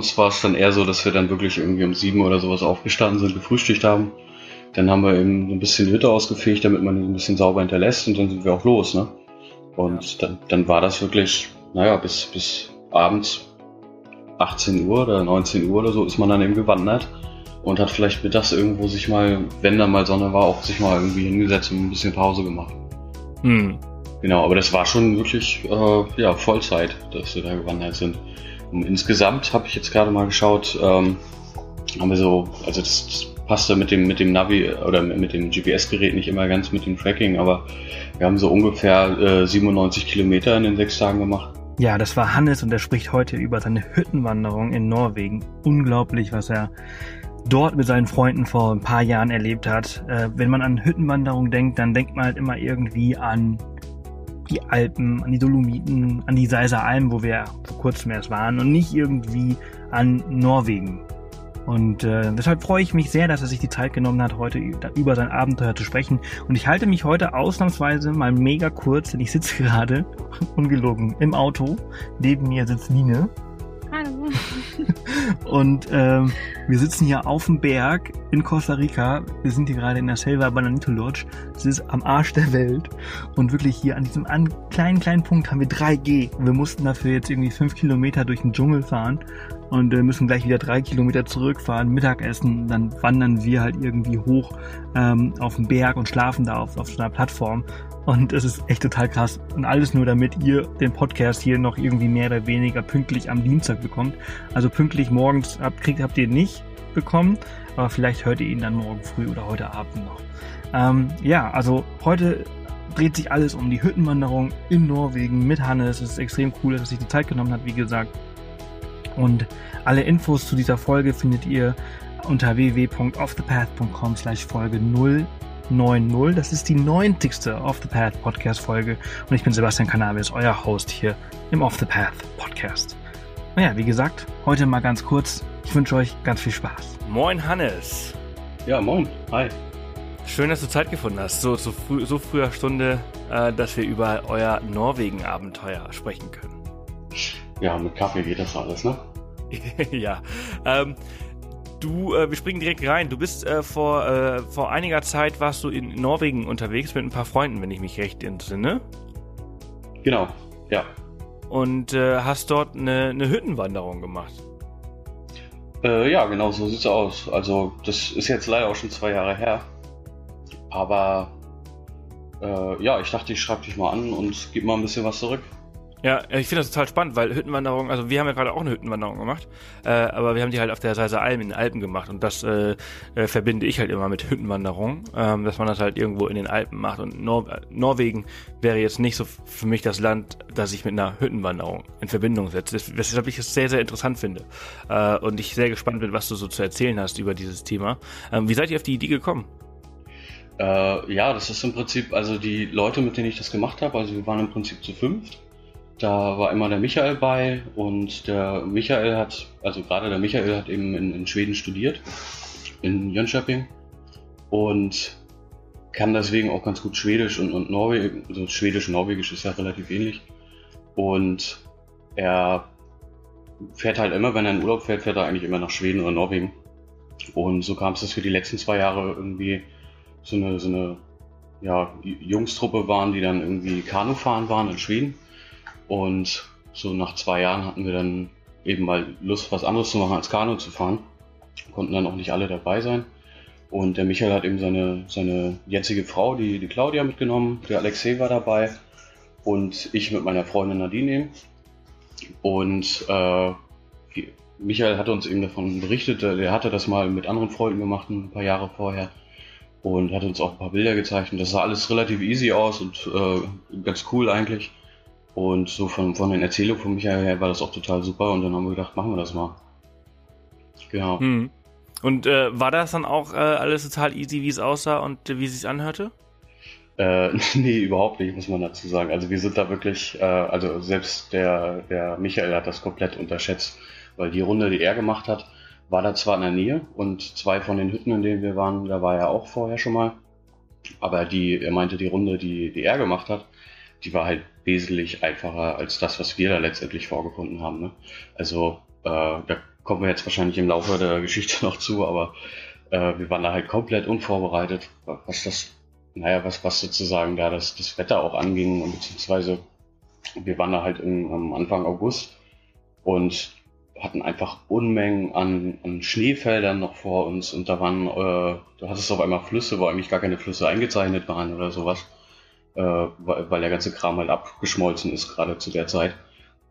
uns war es dann eher so, dass wir dann wirklich irgendwie um sieben oder sowas aufgestanden sind, gefrühstückt haben. Dann haben wir eben so ein bisschen die Hütte ausgefegt, damit man ihn ein bisschen sauber hinterlässt und dann sind wir auch los, ne? Und dann, dann war das wirklich, naja, bis, bis abends 18 Uhr oder 19 Uhr oder so ist man dann eben gewandert und hat vielleicht mittags irgendwo sich mal, wenn da mal Sonne war, auch sich mal irgendwie hingesetzt und ein bisschen Pause gemacht. Hm. Genau, aber das war schon wirklich äh, ja, Vollzeit, dass wir da gewandert sind. Und insgesamt habe ich jetzt gerade mal geschaut, ähm, haben wir so, also das, das passte mit dem, mit dem Navi oder mit dem GPS-Gerät nicht immer ganz mit dem Tracking, aber wir haben so ungefähr äh, 97 Kilometer in den sechs Tagen gemacht. Ja, das war Hannes und er spricht heute über seine Hüttenwanderung in Norwegen. Unglaublich, was er dort mit seinen Freunden vor ein paar Jahren erlebt hat. Äh, wenn man an Hüttenwanderung denkt, dann denkt man halt immer irgendwie an die Alpen, an die Dolomiten, an die Seiser Alm, wo wir vor kurzem erst waren und nicht irgendwie an Norwegen. Und äh, deshalb freue ich mich sehr, dass er sich die Zeit genommen hat, heute über sein Abenteuer zu sprechen. Und ich halte mich heute ausnahmsweise mal mega kurz, denn ich sitze gerade, ungelogen, im Auto. Neben mir sitzt Line. Hallo. Und ähm, wir sitzen hier auf dem Berg in Costa Rica. Wir sind hier gerade in der Selva Bananito Lodge. Das ist am Arsch der Welt. Und wirklich hier an diesem an kleinen, kleinen Punkt haben wir 3G. Und wir mussten dafür jetzt irgendwie fünf Kilometer durch den Dschungel fahren und äh, müssen gleich wieder drei Kilometer zurückfahren, Mittagessen. Dann wandern wir halt irgendwie hoch ähm, auf den Berg und schlafen da auf, auf so einer Plattform. Und es ist echt total krass. Und alles nur, damit ihr den Podcast hier noch irgendwie mehr oder weniger pünktlich am Dienstag bekommt. Also pünktlich morgens habt, kriegt, habt ihr nicht bekommen, aber vielleicht hört ihr ihn dann morgen früh oder heute Abend noch. Ähm, ja, also heute dreht sich alles um die Hüttenwanderung in Norwegen mit Hannes. Es ist extrem cool, dass er sich die Zeit genommen hat, wie gesagt. Und alle Infos zu dieser Folge findet ihr unter www.offthepath.com slash Folge 0 90. Das ist die 90. Off the Path Podcast Folge und ich bin Sebastian Cannabis, euer Host hier im Off the Path Podcast. Naja, wie gesagt, heute mal ganz kurz. Ich wünsche euch ganz viel Spaß. Moin Hannes. Ja, moin. Hi. Schön, dass du Zeit gefunden hast, so zu früh, so früher Stunde, äh, dass wir über euer Norwegen-Abenteuer sprechen können. Ja, mit Kaffee geht das alles, ne? ja. Ähm, Du, äh, wir springen direkt rein. Du bist äh, vor, äh, vor einiger Zeit warst du in Norwegen unterwegs mit ein paar Freunden, wenn ich mich recht entsinne. Genau, ja. Und äh, hast dort eine, eine Hüttenwanderung gemacht. Äh, ja, genau, so sieht's aus. Also, das ist jetzt leider auch schon zwei Jahre her. Aber äh, ja, ich dachte, ich schreibe dich mal an und gebe mal ein bisschen was zurück. Ja, ich finde das total spannend, weil Hüttenwanderung, also wir haben ja gerade auch eine Hüttenwanderung gemacht, äh, aber wir haben die halt auf der Seite Alm in den Alpen gemacht und das äh, äh, verbinde ich halt immer mit Hüttenwanderung, ähm, dass man das halt irgendwo in den Alpen macht und Nor Norwegen wäre jetzt nicht so für mich das Land, das ich mit einer Hüttenwanderung in Verbindung setze, weshalb ich es sehr, sehr interessant finde äh, und ich sehr gespannt bin, was du so zu erzählen hast über dieses Thema. Ähm, wie seid ihr auf die Idee gekommen? Äh, ja, das ist im Prinzip, also die Leute, mit denen ich das gemacht habe, also wir waren im Prinzip zu fünft da war immer der Michael bei und der Michael hat, also gerade der Michael hat eben in, in Schweden studiert, in Jönköping und kann deswegen auch ganz gut Schwedisch und, und Norwegisch, also Schwedisch und Norwegisch ist ja relativ ähnlich. Und er fährt halt immer, wenn er in Urlaub fährt, fährt er eigentlich immer nach Schweden oder Norwegen. Und so kam es, dass wir die letzten zwei Jahre irgendwie so eine, so eine ja, Jungstruppe waren, die dann irgendwie Kanu fahren waren in Schweden. Und so nach zwei Jahren hatten wir dann eben mal Lust, was anderes zu machen als Kanu zu fahren. Konnten dann auch nicht alle dabei sein. Und der Michael hat eben seine, seine jetzige Frau, die, die Claudia, mitgenommen. Der Alexei war dabei. Und ich mit meiner Freundin Nadine eben. Und äh, Michael hat uns eben davon berichtet, er hatte das mal mit anderen Freunden gemacht, ein paar Jahre vorher. Und hat uns auch ein paar Bilder gezeigt. Und das sah alles relativ easy aus und äh, ganz cool eigentlich. Und so von, von den Erzählungen von Michael her war das auch total super und dann haben wir gedacht, machen wir das mal. Genau. Hm. Und äh, war das dann auch äh, alles total easy, wie es aussah und äh, wie es sich anhörte? Äh, nee, überhaupt nicht, muss man dazu sagen. Also wir sind da wirklich, äh, also selbst der, der Michael hat das komplett unterschätzt, weil die Runde, die er gemacht hat, war da zwar in der Nähe und zwei von den Hütten, in denen wir waren, da war er auch vorher schon mal. Aber die, er meinte, die Runde, die, die er gemacht hat, die war halt wesentlich einfacher als das, was wir da letztendlich vorgefunden haben. Ne? Also äh, da kommen wir jetzt wahrscheinlich im Laufe der Geschichte noch zu, aber äh, wir waren da halt komplett unvorbereitet, was das, naja, was, was sozusagen da das, das Wetter auch anging und beziehungsweise wir waren da halt im, am Anfang August und hatten einfach Unmengen an, an Schneefeldern noch vor uns und da waren, äh, du hattest auf einmal Flüsse, wo eigentlich gar keine Flüsse eingezeichnet waren oder sowas, äh, weil, weil der ganze Kram halt abgeschmolzen ist, gerade zu der Zeit.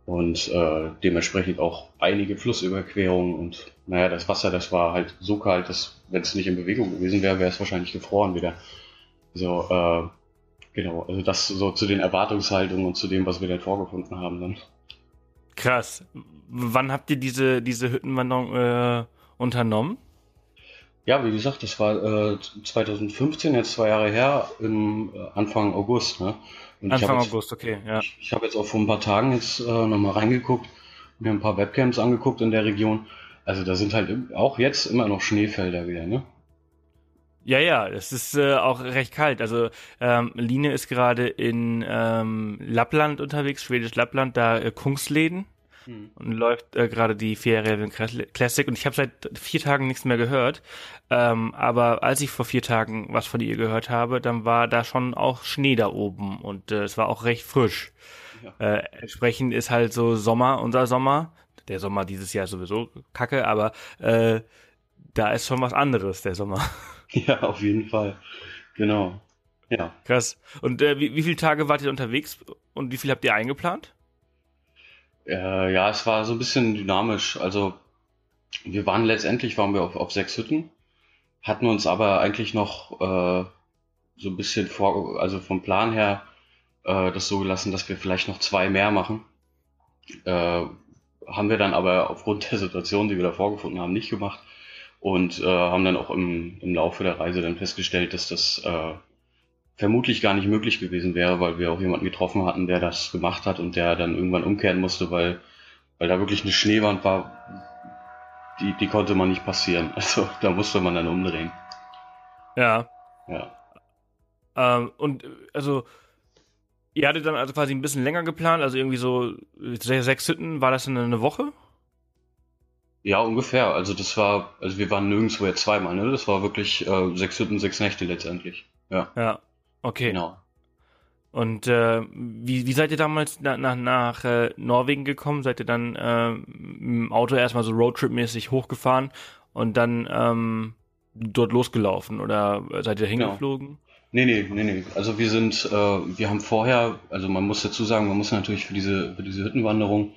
Und äh, dementsprechend auch einige Flussüberquerungen und naja, das Wasser, das war halt so kalt, dass wenn es nicht in Bewegung gewesen wäre, wäre es wahrscheinlich gefroren wieder. So, äh, genau, also das so zu den Erwartungshaltungen und zu dem, was wir dann vorgefunden haben dann. Krass. Wann habt ihr diese, diese Hüttenwanderung äh, unternommen? Ja, wie gesagt, das war äh, 2015, jetzt zwei Jahre her, im äh, Anfang August. Ne? Und Anfang August, okay, ja. Ich, ich habe jetzt auch vor ein paar Tagen jetzt äh, nochmal reingeguckt, mir ein paar Webcams angeguckt in der Region. Also da sind halt auch jetzt immer noch Schneefelder wieder, ne? Ja, ja, es ist äh, auch recht kalt. Also ähm, Line ist gerade in ähm, Lappland unterwegs, Schwedisch Lappland, da äh, Kungsläden hm. und läuft äh, gerade die Ferienreven Classic und ich habe seit vier Tagen nichts mehr gehört. Ähm, aber als ich vor vier Tagen was von ihr gehört habe, dann war da schon auch Schnee da oben und äh, es war auch recht frisch. Ja. Äh, entsprechend ist halt so Sommer, unser Sommer. Der Sommer dieses Jahr sowieso kacke, aber äh, da ist schon was anderes, der Sommer. Ja, auf jeden Fall. Genau. Ja. Krass. Und äh, wie, wie viele Tage wart ihr unterwegs und wie viel habt ihr eingeplant? Äh, ja, es war so ein bisschen dynamisch. Also wir waren letztendlich waren wir auf, auf sechs Hütten, hatten uns aber eigentlich noch äh, so ein bisschen vor, also vom Plan her äh, das so gelassen, dass wir vielleicht noch zwei mehr machen. Äh, haben wir dann aber aufgrund der Situation, die wir da vorgefunden haben, nicht gemacht und äh, haben dann auch im, im Laufe der Reise dann festgestellt, dass das äh, vermutlich gar nicht möglich gewesen wäre, weil wir auch jemanden getroffen hatten, der das gemacht hat und der dann irgendwann umkehren musste, weil, weil da wirklich eine Schneewand war, die, die konnte man nicht passieren. Also da musste man dann umdrehen. Ja. Ja. Ähm, und also ihr hattet dann also quasi ein bisschen länger geplant, also irgendwie so sechs Hütten, war das dann eine Woche? Ja, ungefähr. Also das war, also wir waren nirgendwo jetzt zweimal, ne? Das war wirklich äh, sechs Hütten, sechs Nächte letztendlich. Ja. Ja, okay. Genau. Und äh, wie, wie seid ihr damals na, nach, nach äh, Norwegen gekommen? Seid ihr dann äh, im Auto erstmal so Roadtrip-mäßig hochgefahren und dann ähm, dort losgelaufen oder seid ihr genau. hingeflogen? Genau. Nee, nee, nee, nee. Also wir sind, äh, wir haben vorher, also man muss dazu sagen, man muss natürlich für diese, für diese Hüttenwanderung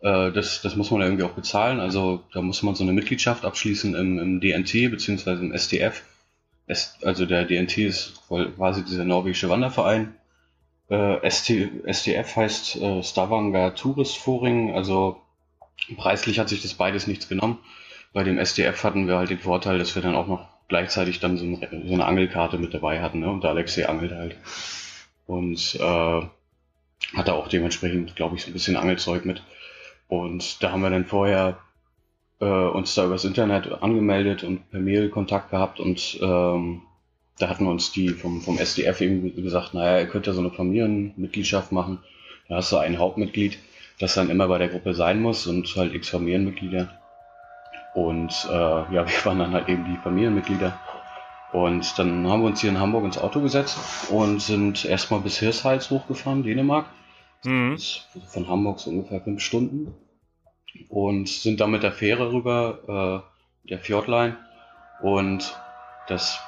äh, das, das muss man irgendwie auch bezahlen. Also da muss man so eine Mitgliedschaft abschließen im, im DNT beziehungsweise im SDF. Es, also der DNT ist quasi dieser norwegische Wanderverein. Äh, ST, SDF heißt äh, Stavanger Touristforing. Also preislich hat sich das beides nichts genommen. Bei dem SDF hatten wir halt den Vorteil, dass wir dann auch noch gleichzeitig dann so, ein, so eine Angelkarte mit dabei hatten. Ne? Und der Alexei angelt halt. Und äh, hatte auch dementsprechend, glaube ich, so ein bisschen Angelzeug mit. Und da haben wir dann vorher äh, uns da übers Internet angemeldet und per Mail Kontakt gehabt und ähm, da hatten uns die vom, vom SDF eben gesagt, naja, ihr könnt ja so eine Familienmitgliedschaft machen. Da hast du ein Hauptmitglied, das dann immer bei der Gruppe sein muss und halt x Familienmitglieder. Und äh, ja, wir waren dann halt eben die Familienmitglieder. Und dann haben wir uns hier in Hamburg ins Auto gesetzt und sind erstmal bis Hirshals hochgefahren, Dänemark. Mhm. Von Hamburg so ungefähr fünf Stunden. Und sind dann mit der Fähre rüber, äh, der Fjordline. Und das,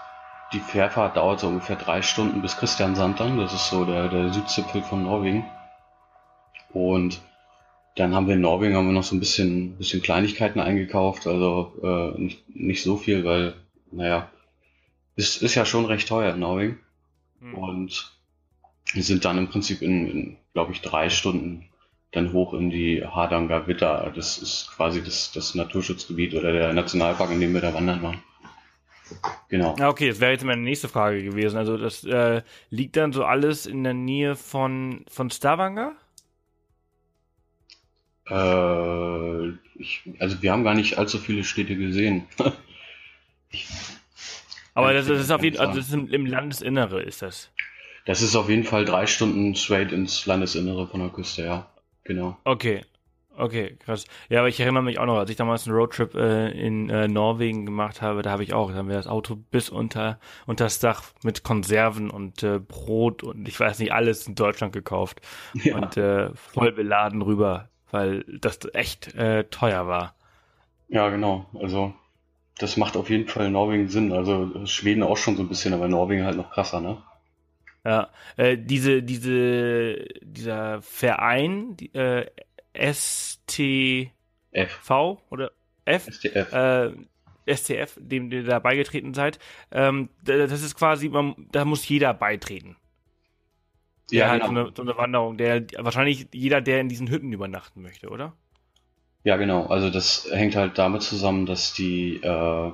die Fährfahrt dauert so ungefähr drei Stunden bis Christiansand dann. Das ist so der, der Südzipfel von Norwegen. Und dann haben wir in Norwegen haben wir noch so ein bisschen, bisschen Kleinigkeiten eingekauft. Also äh, nicht, nicht so viel, weil, naja, ist, ist ja schon recht teuer in Norwegen. Mhm. Und wir sind dann im Prinzip in, in glaube ich, drei Stunden dann hoch in die Hardanger Witter. Das ist quasi das, das Naturschutzgebiet oder der Nationalpark, in dem wir da wandern waren. Genau. Ja, okay, das wäre jetzt meine nächste Frage gewesen. Also das äh, liegt dann so alles in der Nähe von, von Stavanger? Äh, ich, also wir haben gar nicht allzu viele Städte gesehen. Aber das, das, ist auf jeden Fall, also im, im Landesinnere ist das. Das ist auf jeden Fall drei Stunden straight ins Landesinnere von der Küste, ja. Genau. Okay. Okay, krass. Ja, aber ich erinnere mich auch noch, als ich damals einen Roadtrip äh, in äh, Norwegen gemacht habe, da habe ich auch, da haben wir das Auto bis unter, unter das Dach mit Konserven und äh, Brot und ich weiß nicht, alles in Deutschland gekauft ja. und äh, voll beladen rüber, weil das echt äh, teuer war. Ja, genau. Also das macht auf jeden Fall in Norwegen Sinn. Also Schweden auch schon so ein bisschen, aber Norwegen halt noch krasser, ne? Ja, äh, diese, diese, dieser Verein, die, äh, STV oder F? STF. Äh, STF, dem ihr da beigetreten seid, ähm, das ist quasi, man, da muss jeder beitreten. Ja, ja halt genau. so, eine, so eine Wanderung, der wahrscheinlich jeder, der in diesen Hütten übernachten möchte, oder? Ja, genau. Also das hängt halt damit zusammen, dass die, äh,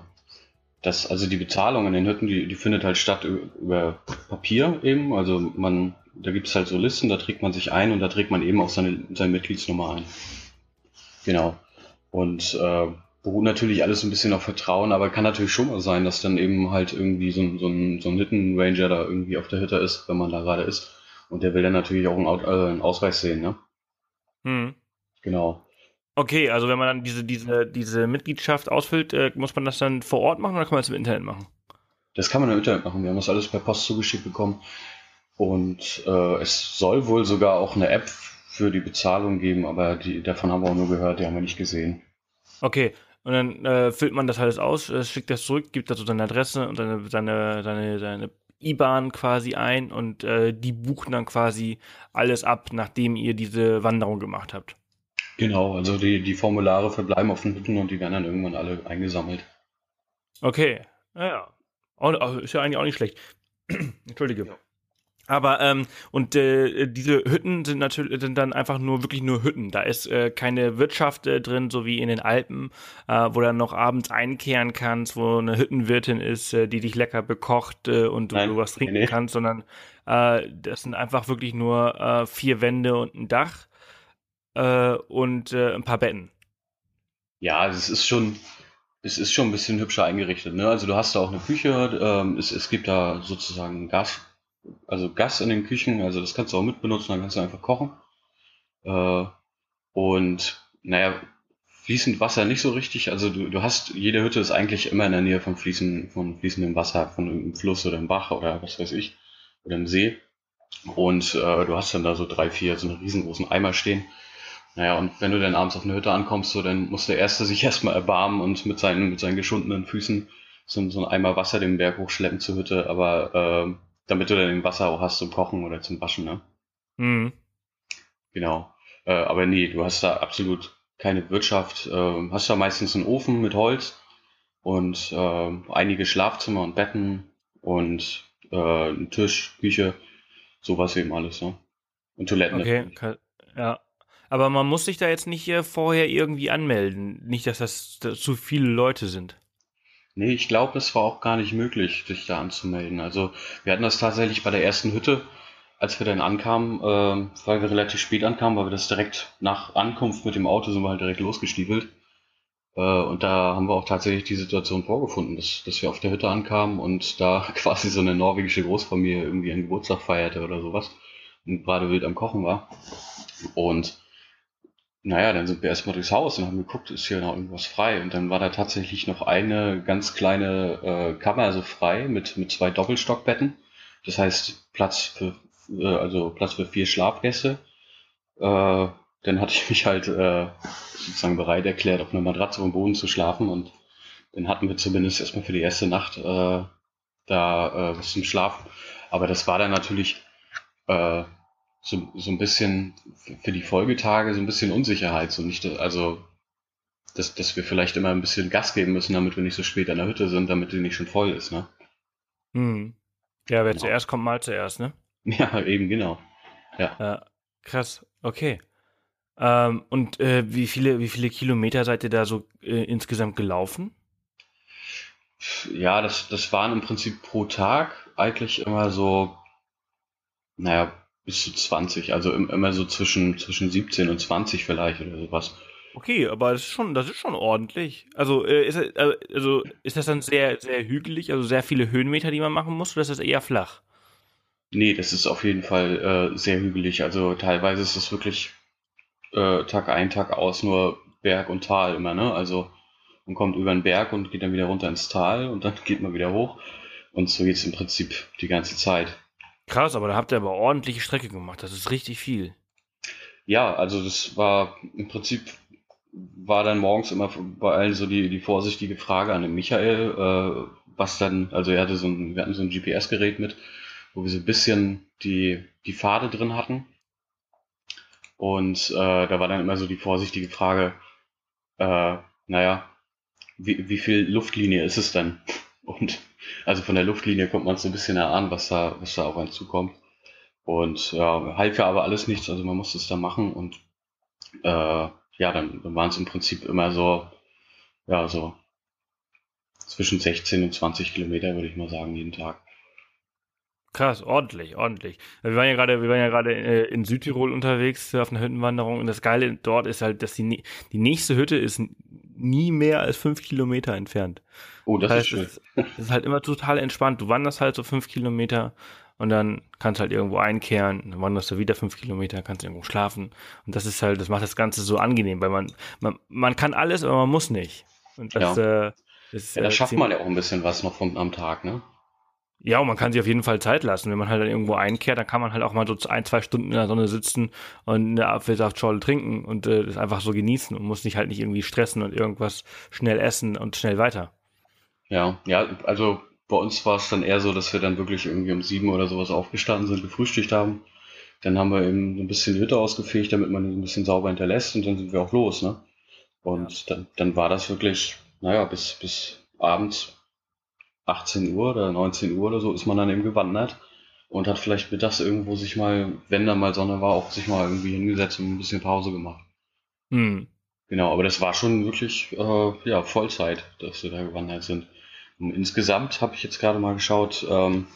dass also die Bezahlung in den Hütten, die, die findet halt statt über Papier eben. Also man da gibt es halt so Listen, da trägt man sich ein und da trägt man eben auch seine, seine Mitgliedsnummer ein. Genau. Und äh, beruht natürlich alles ein bisschen auf Vertrauen, aber kann natürlich schon mal sein, dass dann eben halt irgendwie so ein, so ein, so ein Hüttenranger da irgendwie auf der Hütte ist, wenn man da gerade ist. Und der will dann natürlich auch einen, äh, einen Ausweis sehen, ne? Hm. Genau. Okay, also wenn man dann diese, diese, diese Mitgliedschaft ausfüllt, äh, muss man das dann vor Ort machen oder kann man das im Internet machen? Das kann man im Internet machen. Wir haben das alles per Post zugeschickt bekommen. Und äh, es soll wohl sogar auch eine App für die Bezahlung geben, aber die, davon haben wir auch nur gehört, die haben wir nicht gesehen. Okay, und dann äh, füllt man das alles aus, äh, schickt das zurück, gibt dazu seine Adresse und seine, seine, seine, seine IBAN quasi ein und äh, die buchen dann quasi alles ab, nachdem ihr diese Wanderung gemacht habt. Genau, also die, die Formulare verbleiben auf den Hütten und die werden dann irgendwann alle eingesammelt. Okay, naja. Ja. Ist ja eigentlich auch nicht schlecht. Entschuldige. Ja. Aber ähm, und äh, diese Hütten sind natürlich sind dann einfach nur wirklich nur Hütten. Da ist äh, keine Wirtschaft äh, drin, so wie in den Alpen, äh, wo du dann noch abends einkehren kannst, wo eine Hüttenwirtin ist, äh, die dich lecker bekocht äh, und du, du was trinken nee. kannst, sondern äh, das sind einfach wirklich nur äh, vier Wände und ein Dach äh, und äh, ein paar Betten. Ja, es ist schon es ist schon ein bisschen hübscher eingerichtet. Ne? Also du hast da auch eine Küche, ähm, es, es gibt da sozusagen Gas also Gas in den Küchen, also das kannst du auch mitbenutzen, dann kannst du einfach kochen. Äh, und naja, fließend Wasser nicht so richtig. Also du, du hast, jede Hütte ist eigentlich immer in der Nähe von, fließen, von fließendem Wasser, von einem Fluss oder einem Bach oder was weiß ich, oder einem See. Und äh, du hast dann da so drei, vier, so einen riesengroßen Eimer stehen. Naja, und wenn du dann abends auf eine Hütte ankommst, so, dann muss der Erste sich erstmal erbarmen und mit seinen, mit seinen geschundenen Füßen so, so einen Eimer Wasser den Berg hochschleppen zur Hütte. Aber äh, damit du dann den Wasser auch hast zum Kochen oder zum Waschen, ne? Mhm. Genau. Äh, aber nee, du hast da absolut keine Wirtschaft. Äh, hast da meistens einen Ofen mit Holz und äh, einige Schlafzimmer und Betten und äh, einen Tisch, Küche, sowas eben alles, ne? Und Toiletten. Okay, ja. Aber man muss sich da jetzt nicht vorher irgendwie anmelden. Nicht, dass das zu viele Leute sind. Nee, ich glaube, es war auch gar nicht möglich, sich da anzumelden. Also wir hatten das tatsächlich bei der ersten Hütte, als wir dann ankamen, äh, weil wir relativ spät ankamen, weil wir das direkt nach Ankunft mit dem Auto sind wir halt direkt losgestiefelt. Äh, und da haben wir auch tatsächlich die Situation vorgefunden, dass, dass wir auf der Hütte ankamen und da quasi so eine norwegische Großfamilie irgendwie einen Geburtstag feierte oder sowas und gerade wild am Kochen war. Und naja, dann sind wir erstmal durchs Haus und haben geguckt, ist hier noch irgendwas frei. Und dann war da tatsächlich noch eine ganz kleine äh, Kammer so frei mit, mit zwei Doppelstockbetten. Das heißt Platz für, äh, also Platz für vier Schlafgäste. Äh, dann hatte ich mich halt äh, sozusagen bereit erklärt, auf einer Matratze am Boden zu schlafen. Und dann hatten wir zumindest erstmal für die erste Nacht äh, da äh, was zum Schlaf. Aber das war dann natürlich äh, so, so ein bisschen für die Folgetage so ein bisschen Unsicherheit. So nicht, also, dass, dass wir vielleicht immer ein bisschen Gas geben müssen, damit wir nicht so spät an der Hütte sind, damit die nicht schon voll ist, ne? Hm. Ja, wer genau. zuerst kommt, mal zuerst, ne? Ja, eben, genau. Ja. ja krass, okay. Ähm, und äh, wie viele, wie viele Kilometer seid ihr da so äh, insgesamt gelaufen? Ja, das, das waren im Prinzip pro Tag eigentlich immer so, naja, bis zu 20, also immer so zwischen, zwischen 17 und 20 vielleicht oder sowas. Okay, aber das ist schon, das ist schon ordentlich. Also, äh, ist, äh, also ist das dann sehr, sehr hügelig, also sehr viele Höhenmeter, die man machen muss, oder ist das eher flach? Nee, das ist auf jeden Fall äh, sehr hügelig. Also teilweise ist es wirklich äh, Tag ein, Tag aus nur Berg und Tal immer, ne? Also man kommt über den Berg und geht dann wieder runter ins Tal und dann geht man wieder hoch. Und so geht es im Prinzip die ganze Zeit. Krass, aber da habt ihr aber ordentliche Strecke gemacht. Das ist richtig viel. Ja, also das war im Prinzip war dann morgens immer bei allen so die, die vorsichtige Frage an den Michael, äh, was dann, also er hatte so ein, wir hatten so ein GPS-Gerät mit, wo wir so ein bisschen die, die Pfade drin hatten. Und äh, da war dann immer so die vorsichtige Frage, äh, naja, wie, wie viel Luftlinie ist es denn? Und also von der Luftlinie kommt man so ein bisschen erahnen, was da, was da auf einen zukommt. Und ja, half ja aber alles nichts, also man musste es da machen und äh, ja, dann, dann waren es im Prinzip immer so, ja, so zwischen 16 und 20 Kilometer, würde ich mal sagen, jeden Tag. Krass, ordentlich, ordentlich. Wir waren ja gerade, wir waren ja gerade äh, in Südtirol unterwegs auf einer Hüttenwanderung und das Geile dort ist halt, dass die, die nächste Hütte ist nie mehr als fünf Kilometer entfernt. Oh, das, das heißt, ist schön. Das ist halt immer total entspannt. Du wanderst halt so fünf Kilometer und dann kannst halt irgendwo einkehren, dann wanderst du wieder fünf Kilometer, kannst irgendwo schlafen. Und das ist halt, das macht das Ganze so angenehm, weil man, man, man kann alles, aber man muss nicht. Und das, ja. äh, das ja, da äh, schafft man ja auch ein bisschen was noch vom, am Tag, ne? Ja, und man kann sich auf jeden Fall Zeit lassen. Wenn man halt dann irgendwo einkehrt, dann kann man halt auch mal so ein, zwei Stunden in der Sonne sitzen und eine Apfelsaftschorle trinken und äh, das einfach so genießen und muss sich halt nicht irgendwie stressen und irgendwas schnell essen und schnell weiter. Ja, ja, also bei uns war es dann eher so, dass wir dann wirklich irgendwie um sieben oder sowas aufgestanden sind, gefrühstückt haben. Dann haben wir eben ein bisschen die Hütte ausgefegt, damit man ein bisschen sauber hinterlässt und dann sind wir auch los, ne? Und dann, dann war das wirklich, naja, bis, bis abends 18 Uhr oder 19 Uhr oder so ist man dann eben gewandert und hat vielleicht mittags irgendwo sich mal, wenn da mal Sonne war, auch sich mal irgendwie hingesetzt und ein bisschen Pause gemacht. Hm. Genau, aber das war schon wirklich äh, ja, Vollzeit, dass wir da gewandert sind. Und insgesamt habe ich jetzt gerade mal geschaut, ähm,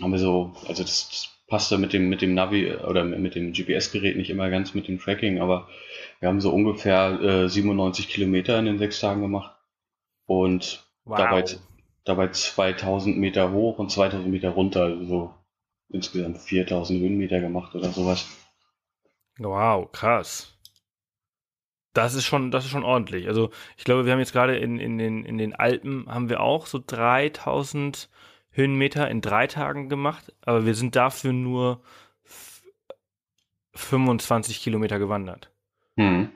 haben wir so, also das, das passte mit dem, mit dem Navi oder mit dem GPS-Gerät nicht immer ganz mit dem Tracking, aber wir haben so ungefähr äh, 97 Kilometer in den sechs Tagen gemacht und wow. dabei dabei 2000 Meter hoch und 2000 Meter runter, also so insgesamt 4000 Höhenmeter gemacht oder sowas. Wow, krass. Das ist schon, das ist schon ordentlich. Also ich glaube, wir haben jetzt gerade in, in, den, in den Alpen haben wir auch so 3000 Höhenmeter in drei Tagen gemacht, aber wir sind dafür nur 25 Kilometer gewandert. Hm.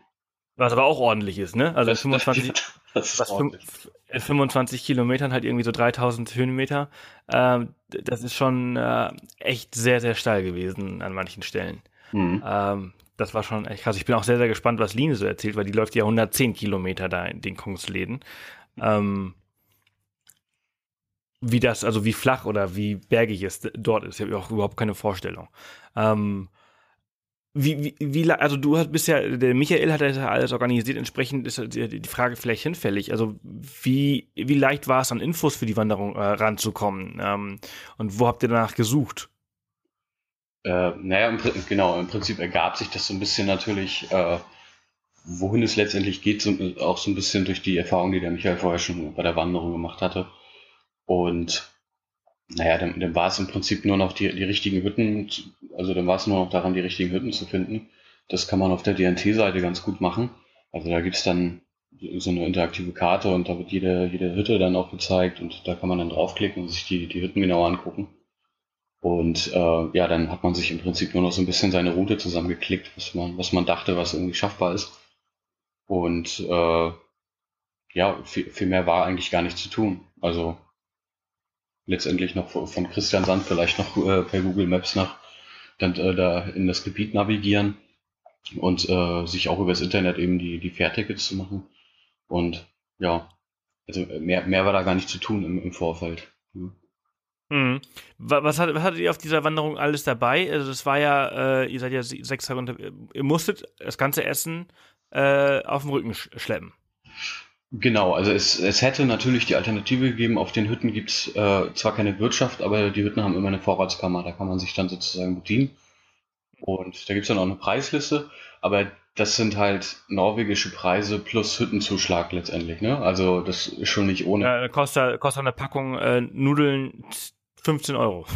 Was aber auch ordentlich ist, ne? Also das, 25, das was 25 Kilometern halt irgendwie so 3000 Höhenmeter. Ähm, das ist schon äh, echt sehr, sehr steil gewesen an manchen Stellen. Mhm. Ähm, das war schon echt krass. Ich bin auch sehr, sehr gespannt, was Line so erzählt, weil die läuft ja 110 Kilometer da in den Kungsläden. Ähm, wie das, also wie flach oder wie bergig es dort ist, ich habe auch überhaupt keine Vorstellung. Ähm, wie, wie, wie, also du bist ja, der Michael hat das ja alles organisiert, entsprechend ist die Frage vielleicht hinfällig. Also wie, wie leicht war es an Infos für die Wanderung äh, ranzukommen? Ähm, und wo habt ihr danach gesucht? Äh, naja, im, genau, im Prinzip ergab sich das so ein bisschen natürlich, äh, wohin es letztendlich geht, so, auch so ein bisschen durch die Erfahrung, die der Michael vorher schon bei der Wanderung gemacht hatte. Und naja, dann, dann war es im Prinzip nur noch die, die richtigen Hütten, also dann war es nur noch daran, die richtigen Hütten zu finden. Das kann man auf der DNT-Seite ganz gut machen. Also da gibt's dann so eine interaktive Karte und da wird jede, jede Hütte dann auch gezeigt und da kann man dann draufklicken und sich die, die Hütten genau angucken. Und äh, ja, dann hat man sich im Prinzip nur noch so ein bisschen seine Route zusammengeklickt, was man, was man dachte, was irgendwie schaffbar ist. Und äh, ja, viel, viel mehr war eigentlich gar nicht zu tun. Also letztendlich noch von Christian Sand vielleicht noch äh, per Google Maps nach dann äh, da in das Gebiet navigieren und äh, sich auch über das Internet eben die, die Fährtickets zu machen. Und ja, also mehr, mehr war da gar nicht zu tun im, im Vorfeld. Mhm. Was, hat, was hattet ihr auf dieser Wanderung alles dabei? Also das war ja, äh, ihr seid ja sechs Tage unter, ihr musstet das ganze Essen äh, auf dem Rücken schleppen. Genau, also es, es hätte natürlich die Alternative gegeben, auf den Hütten gibt's äh, zwar keine Wirtschaft, aber die Hütten haben immer eine Vorratskammer, da kann man sich dann sozusagen bedienen. Und da gibt's dann auch eine Preisliste, aber das sind halt norwegische Preise plus Hüttenzuschlag letztendlich, ne? Also das ist schon nicht ohne. Ja, kostet, kostet eine Packung äh, Nudeln 15 Euro.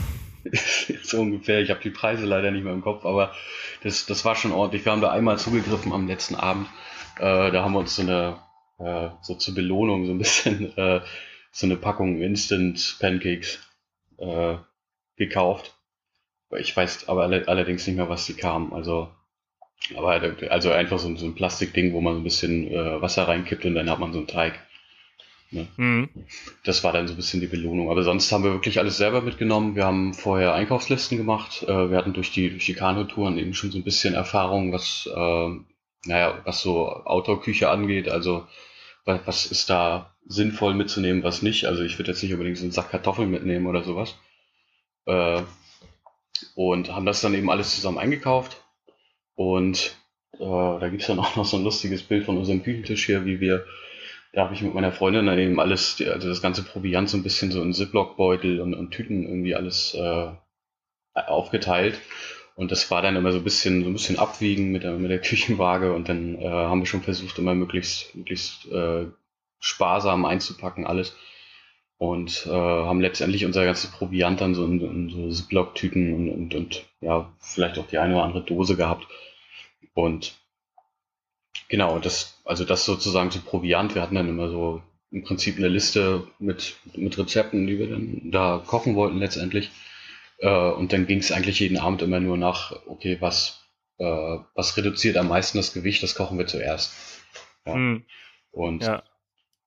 so ungefähr. Ich habe die Preise leider nicht mehr im Kopf, aber das, das war schon ordentlich. Wir haben da einmal zugegriffen am letzten Abend. Äh, da haben wir uns so eine, äh, so zur Belohnung so ein bisschen äh, so eine Packung Instant Pancakes äh, gekauft. Ich weiß aber allerdings nicht mehr, was die kamen. Also, aber also einfach so, so ein Plastikding, wo man so ein bisschen äh, Wasser reinkippt und dann hat man so einen Teig. Ne? Mhm. Das war dann so ein bisschen die Belohnung. Aber sonst haben wir wirklich alles selber mitgenommen. Wir haben vorher Einkaufslisten gemacht. Äh, wir hatten durch die, durch die Kanutouren eben schon so ein bisschen Erfahrung, was, äh, naja, was so Outdoor-Küche angeht. Also, was, ist da sinnvoll mitzunehmen, was nicht. Also, ich würde jetzt nicht unbedingt so einen Sack Kartoffeln mitnehmen oder sowas. Äh, und haben das dann eben alles zusammen eingekauft. Und äh, da gibt's dann auch noch so ein lustiges Bild von unserem Küchentisch hier, wie wir da habe ich mit meiner Freundin dann eben alles, also das ganze Proviant so ein bisschen so in Ziploc-Beutel und, und, Tüten irgendwie alles äh, aufgeteilt. Und das war dann immer so ein bisschen, so ein bisschen abwiegen mit der, mit der Küchenwaage und dann äh, haben wir schon versucht, immer möglichst, möglichst äh, sparsam einzupacken alles. Und äh, haben letztendlich unser ganzes Proviant dann so in, in so Ziploc-Tüten und, und, und ja, vielleicht auch die eine oder andere Dose gehabt. Und Genau, das, also das sozusagen zu Proviant. Wir hatten dann immer so im Prinzip eine Liste mit, mit Rezepten, die wir dann da kochen wollten letztendlich. Äh, und dann ging es eigentlich jeden Abend immer nur nach, okay, was, äh, was reduziert am meisten das Gewicht, das kochen wir zuerst. Ja. Hm. Und ja.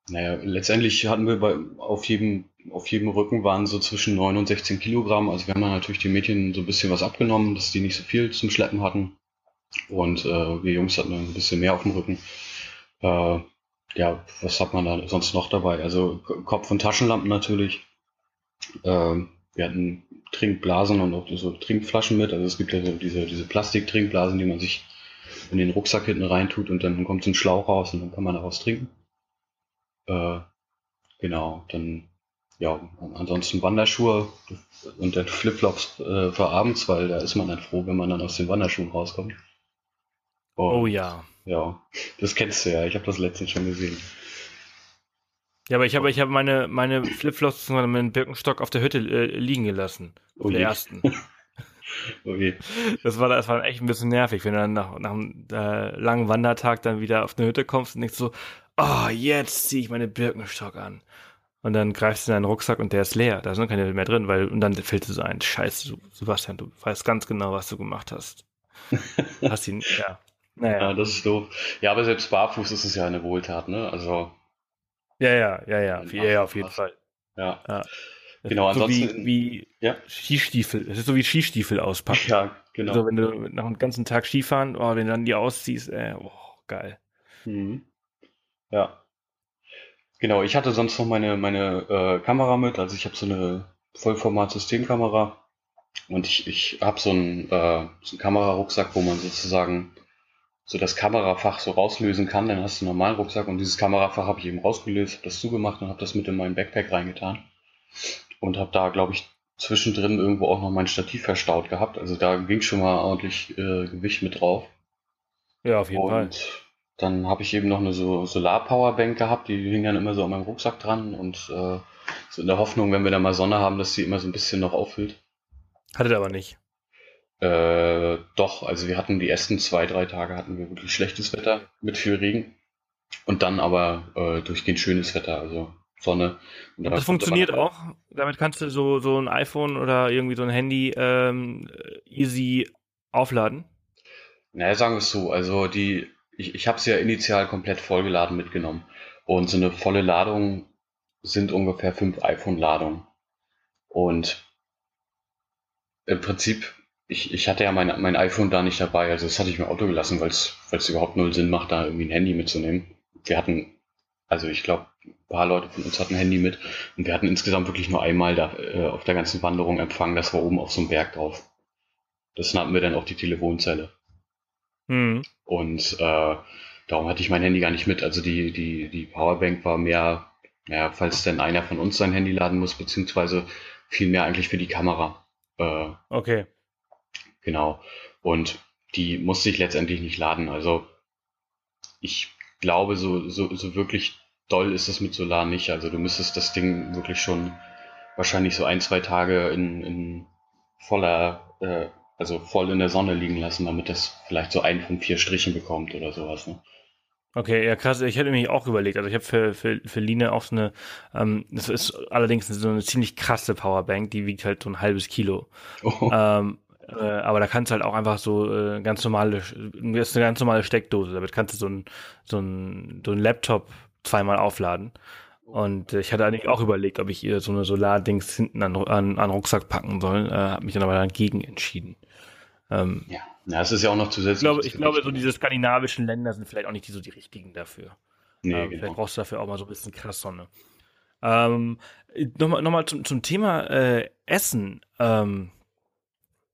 naja, letztendlich hatten wir bei, auf jedem, auf jedem Rücken waren so zwischen 9 und 16 Kilogramm. Also wir haben natürlich die Mädchen so ein bisschen was abgenommen, dass die nicht so viel zum Schleppen hatten. Und äh, wir Jungs hatten ein bisschen mehr auf dem Rücken. Äh, ja, was hat man da sonst noch dabei? Also Kopf- und Taschenlampen natürlich. Äh, wir hatten Trinkblasen und auch so Trinkflaschen mit. Also es gibt ja so diese, diese Plastiktrinkblasen, die man sich in den Rucksack hinten reintut und dann kommt so ein Schlauch raus und dann kann man daraus trinken. Äh, genau, dann ja, ansonsten Wanderschuhe und dann Flipflops äh, für abends, weil da ist man dann froh, wenn man dann aus den Wanderschuhen rauskommt. Und, oh ja. Ja, das kennst du ja. Ich habe das letztens schon gesehen. Ja, aber ich habe ich hab meine, meine Flipflops und meinen Birkenstock auf der Hütte äh, liegen gelassen. Auf oh der ersten. okay. Das war, das war echt ein bisschen nervig, wenn du dann nach, nach einem äh, langen Wandertag dann wieder auf eine Hütte kommst und denkst so, oh, jetzt ziehe ich meine Birkenstock an. Und dann greifst du in deinen Rucksack und der ist leer. Da sind keine mehr drin, weil, und dann fällt du so ein, scheiße, Sebastian, du weißt ganz genau, was du gemacht hast. hast ihn, ja. Naja. Ja, das ist doof. Ja, aber selbst barfuß ist es ja eine Wohltat, ne? Also. Ja, ja, ja, ja, ja, ja auf jeden Fall. Ja. ja. Genau, so ansonsten. Wie, wie ja? Skistiefel. Es ist so wie Skistiefel auspacken. Ja, genau. Also wenn du nach einem ganzen Tag Skifahren, oh, wenn du dann die ausziehst, äh, oh, geil. Mhm. Ja. Genau, ich hatte sonst noch meine, meine äh, Kamera mit, also ich habe so eine Vollformat-Systemkamera und ich, ich habe so einen, äh, so einen Kamerarucksack, wo man sozusagen so das Kamerafach so rauslösen kann, dann hast du einen normalen Rucksack und dieses Kamerafach habe ich eben rausgelöst, habe das zugemacht und habe das mit in meinen Backpack reingetan und habe da, glaube ich, zwischendrin irgendwo auch noch mein Stativ verstaut gehabt. Also da ging schon mal ordentlich äh, Gewicht mit drauf. Ja, auf jeden und Fall. Dann habe ich eben noch eine so Solar-Powerbank gehabt, die hing dann immer so an meinem Rucksack dran und äh, so in der Hoffnung, wenn wir da mal Sonne haben, dass sie immer so ein bisschen noch auffüllt. Hattet aber nicht. Äh, doch, also wir hatten die ersten zwei, drei Tage hatten wir wirklich schlechtes Wetter mit viel Regen. Und dann aber äh, durchgehend schönes Wetter, also Sonne. Und das funktioniert auch. Damit kannst du so, so ein iPhone oder irgendwie so ein Handy ähm, easy aufladen. Naja, sagen wir es so. Also die, ich, ich habe es ja initial komplett vollgeladen mitgenommen. Und so eine volle Ladung sind ungefähr fünf iPhone-Ladungen. Und im Prinzip ich, ich hatte ja mein, mein iPhone da nicht dabei, also das hatte ich mir Auto gelassen, weil es überhaupt null Sinn macht, da irgendwie ein Handy mitzunehmen. Wir hatten, also ich glaube, ein paar Leute von uns hatten ein Handy mit und wir hatten insgesamt wirklich nur einmal da, äh, auf der ganzen Wanderung empfangen, das war oben auf so einem Berg drauf. Das nannten wir dann auch die Telefonzelle. Mhm. Und äh, darum hatte ich mein Handy gar nicht mit. Also die, die, die Powerbank war mehr, ja, falls denn einer von uns sein Handy laden muss, beziehungsweise viel mehr eigentlich für die Kamera. Äh, okay. Genau. Und die musste ich letztendlich nicht laden. Also ich glaube, so, so, so wirklich doll ist es mit Solar nicht. Also du müsstest das Ding wirklich schon wahrscheinlich so ein, zwei Tage in, in voller, äh, also voll in der Sonne liegen lassen, damit das vielleicht so einen von vier Strichen bekommt oder sowas. Ne? Okay, ja krass. Ich hätte mich auch überlegt. Also ich habe für, für, für Line auch so eine, ähm, das ist allerdings so eine ziemlich krasse Powerbank, die wiegt halt so ein halbes Kilo. Oh. Ähm, äh, aber da kannst du halt auch einfach so äh, ganz normale, das ist eine ganz normale Steckdose. Damit kannst du so ein, so ein, so ein Laptop zweimal aufladen. Und äh, ich hatte eigentlich auch überlegt, ob ich ihr so eine Solardings hinten an, an, an Rucksack packen soll, äh, habe mich dann aber dagegen entschieden. Ähm, ja. ja, es ist ja auch noch zusätzlich. Ich glaube, ich glaube so diese skandinavischen Länder sind vielleicht auch nicht die, so die richtigen dafür. Nee, ähm, genau. Vielleicht brauchst du dafür auch mal so ein bisschen krass Sonne. Ähm, Nochmal noch mal zum, zum Thema äh, Essen. Ähm,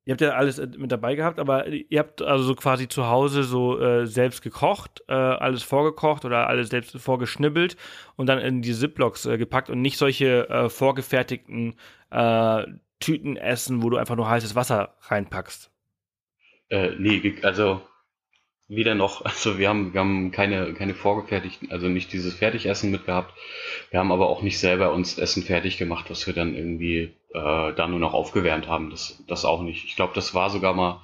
ihr habt ja alles äh, mit dabei gehabt, aber ihr habt also so quasi zu Hause so äh, selbst gekocht, äh, alles vorgekocht oder alles selbst vorgeschnibbelt und dann in die Ziplocs äh, gepackt und nicht solche äh, vorgefertigten äh, Tüten essen, wo du einfach nur heißes Wasser reinpackst. Äh, nee, also weder noch. Also wir haben, wir haben keine, keine vorgefertigten, also nicht dieses Fertigessen mitgehabt. Wir haben aber auch nicht selber uns Essen fertig gemacht, was wir dann irgendwie äh, da nur noch aufgewärmt haben. Das, das auch nicht. Ich glaube, das war sogar mal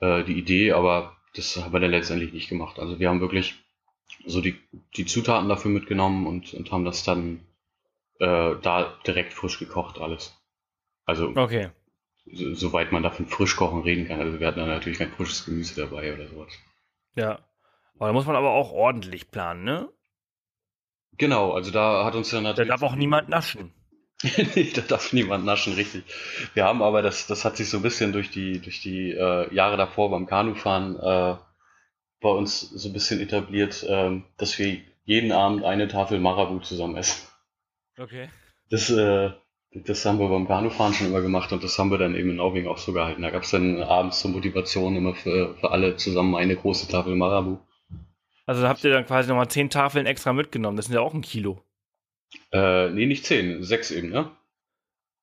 äh, die Idee, aber das haben wir dann letztendlich nicht gemacht. Also wir haben wirklich so die, die Zutaten dafür mitgenommen und, und haben das dann äh, da direkt frisch gekocht alles. Also okay soweit man davon Frischkochen reden kann. Also wir hatten dann natürlich kein frisches Gemüse dabei oder sowas. Ja. Aber da muss man aber auch ordentlich planen, ne? Genau, also da hat uns ja natürlich. Da darf auch niemand naschen. nee, da darf niemand naschen, richtig. Wir haben aber, das, das hat sich so ein bisschen durch die, durch die äh, Jahre davor beim Kanufahren äh, bei uns so ein bisschen etabliert, äh, dass wir jeden Abend eine Tafel Marabu zusammen essen. Okay. Das, äh, das haben wir beim Kanufahren schon immer gemacht und das haben wir dann eben in Norwegen auch so gehalten. Da gab es dann abends zur Motivation immer für, für alle zusammen eine große Tafel Marabu. Also habt ihr dann quasi nochmal zehn Tafeln extra mitgenommen. Das sind ja auch ein Kilo. Äh, nee, nicht zehn, sechs eben, ne?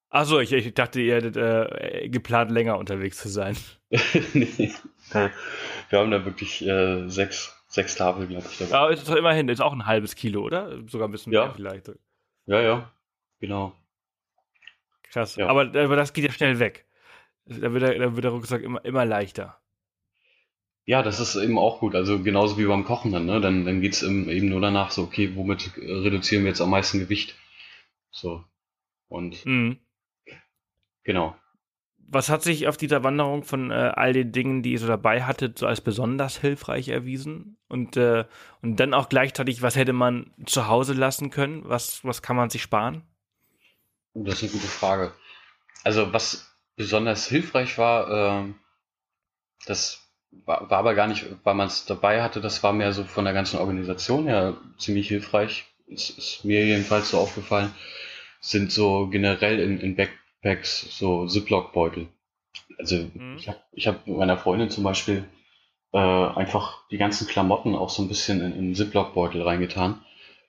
Achso, ich, ich dachte, ihr hättet äh, geplant, länger unterwegs zu sein. nee. Wir haben da wirklich äh, sechs, sechs Tafeln, glaube ich. Dabei. Aber ist doch immerhin, ist auch ein halbes Kilo, oder? Sogar ein bisschen ja. mehr vielleicht. Ja, ja, genau. Krass. Ja. Aber, aber das geht ja schnell weg. Da wird der, da wird der Rucksack immer, immer leichter. Ja, das ist eben auch gut. Also genauso wie beim Kochen dann, ne? Dann, dann geht es eben nur danach so, okay, womit reduzieren wir jetzt am meisten Gewicht? So. Und mhm. genau. Was hat sich auf dieser Wanderung von äh, all den Dingen, die ihr so dabei hattet, so als besonders hilfreich erwiesen? Und, äh, und dann auch gleichzeitig, was hätte man zu Hause lassen können? Was, was kann man sich sparen? Uh, das ist eine gute Frage. Also was besonders hilfreich war, äh, das war, war, aber gar nicht, weil man es dabei hatte, das war mehr so von der ganzen Organisation her ziemlich hilfreich. Ist, ist mir jedenfalls so aufgefallen, sind so generell in, in Backpacks so Ziploc-Beutel. Also mhm. ich habe ich hab meiner Freundin zum Beispiel äh, einfach die ganzen Klamotten auch so ein bisschen in, in Ziploc-Beutel reingetan.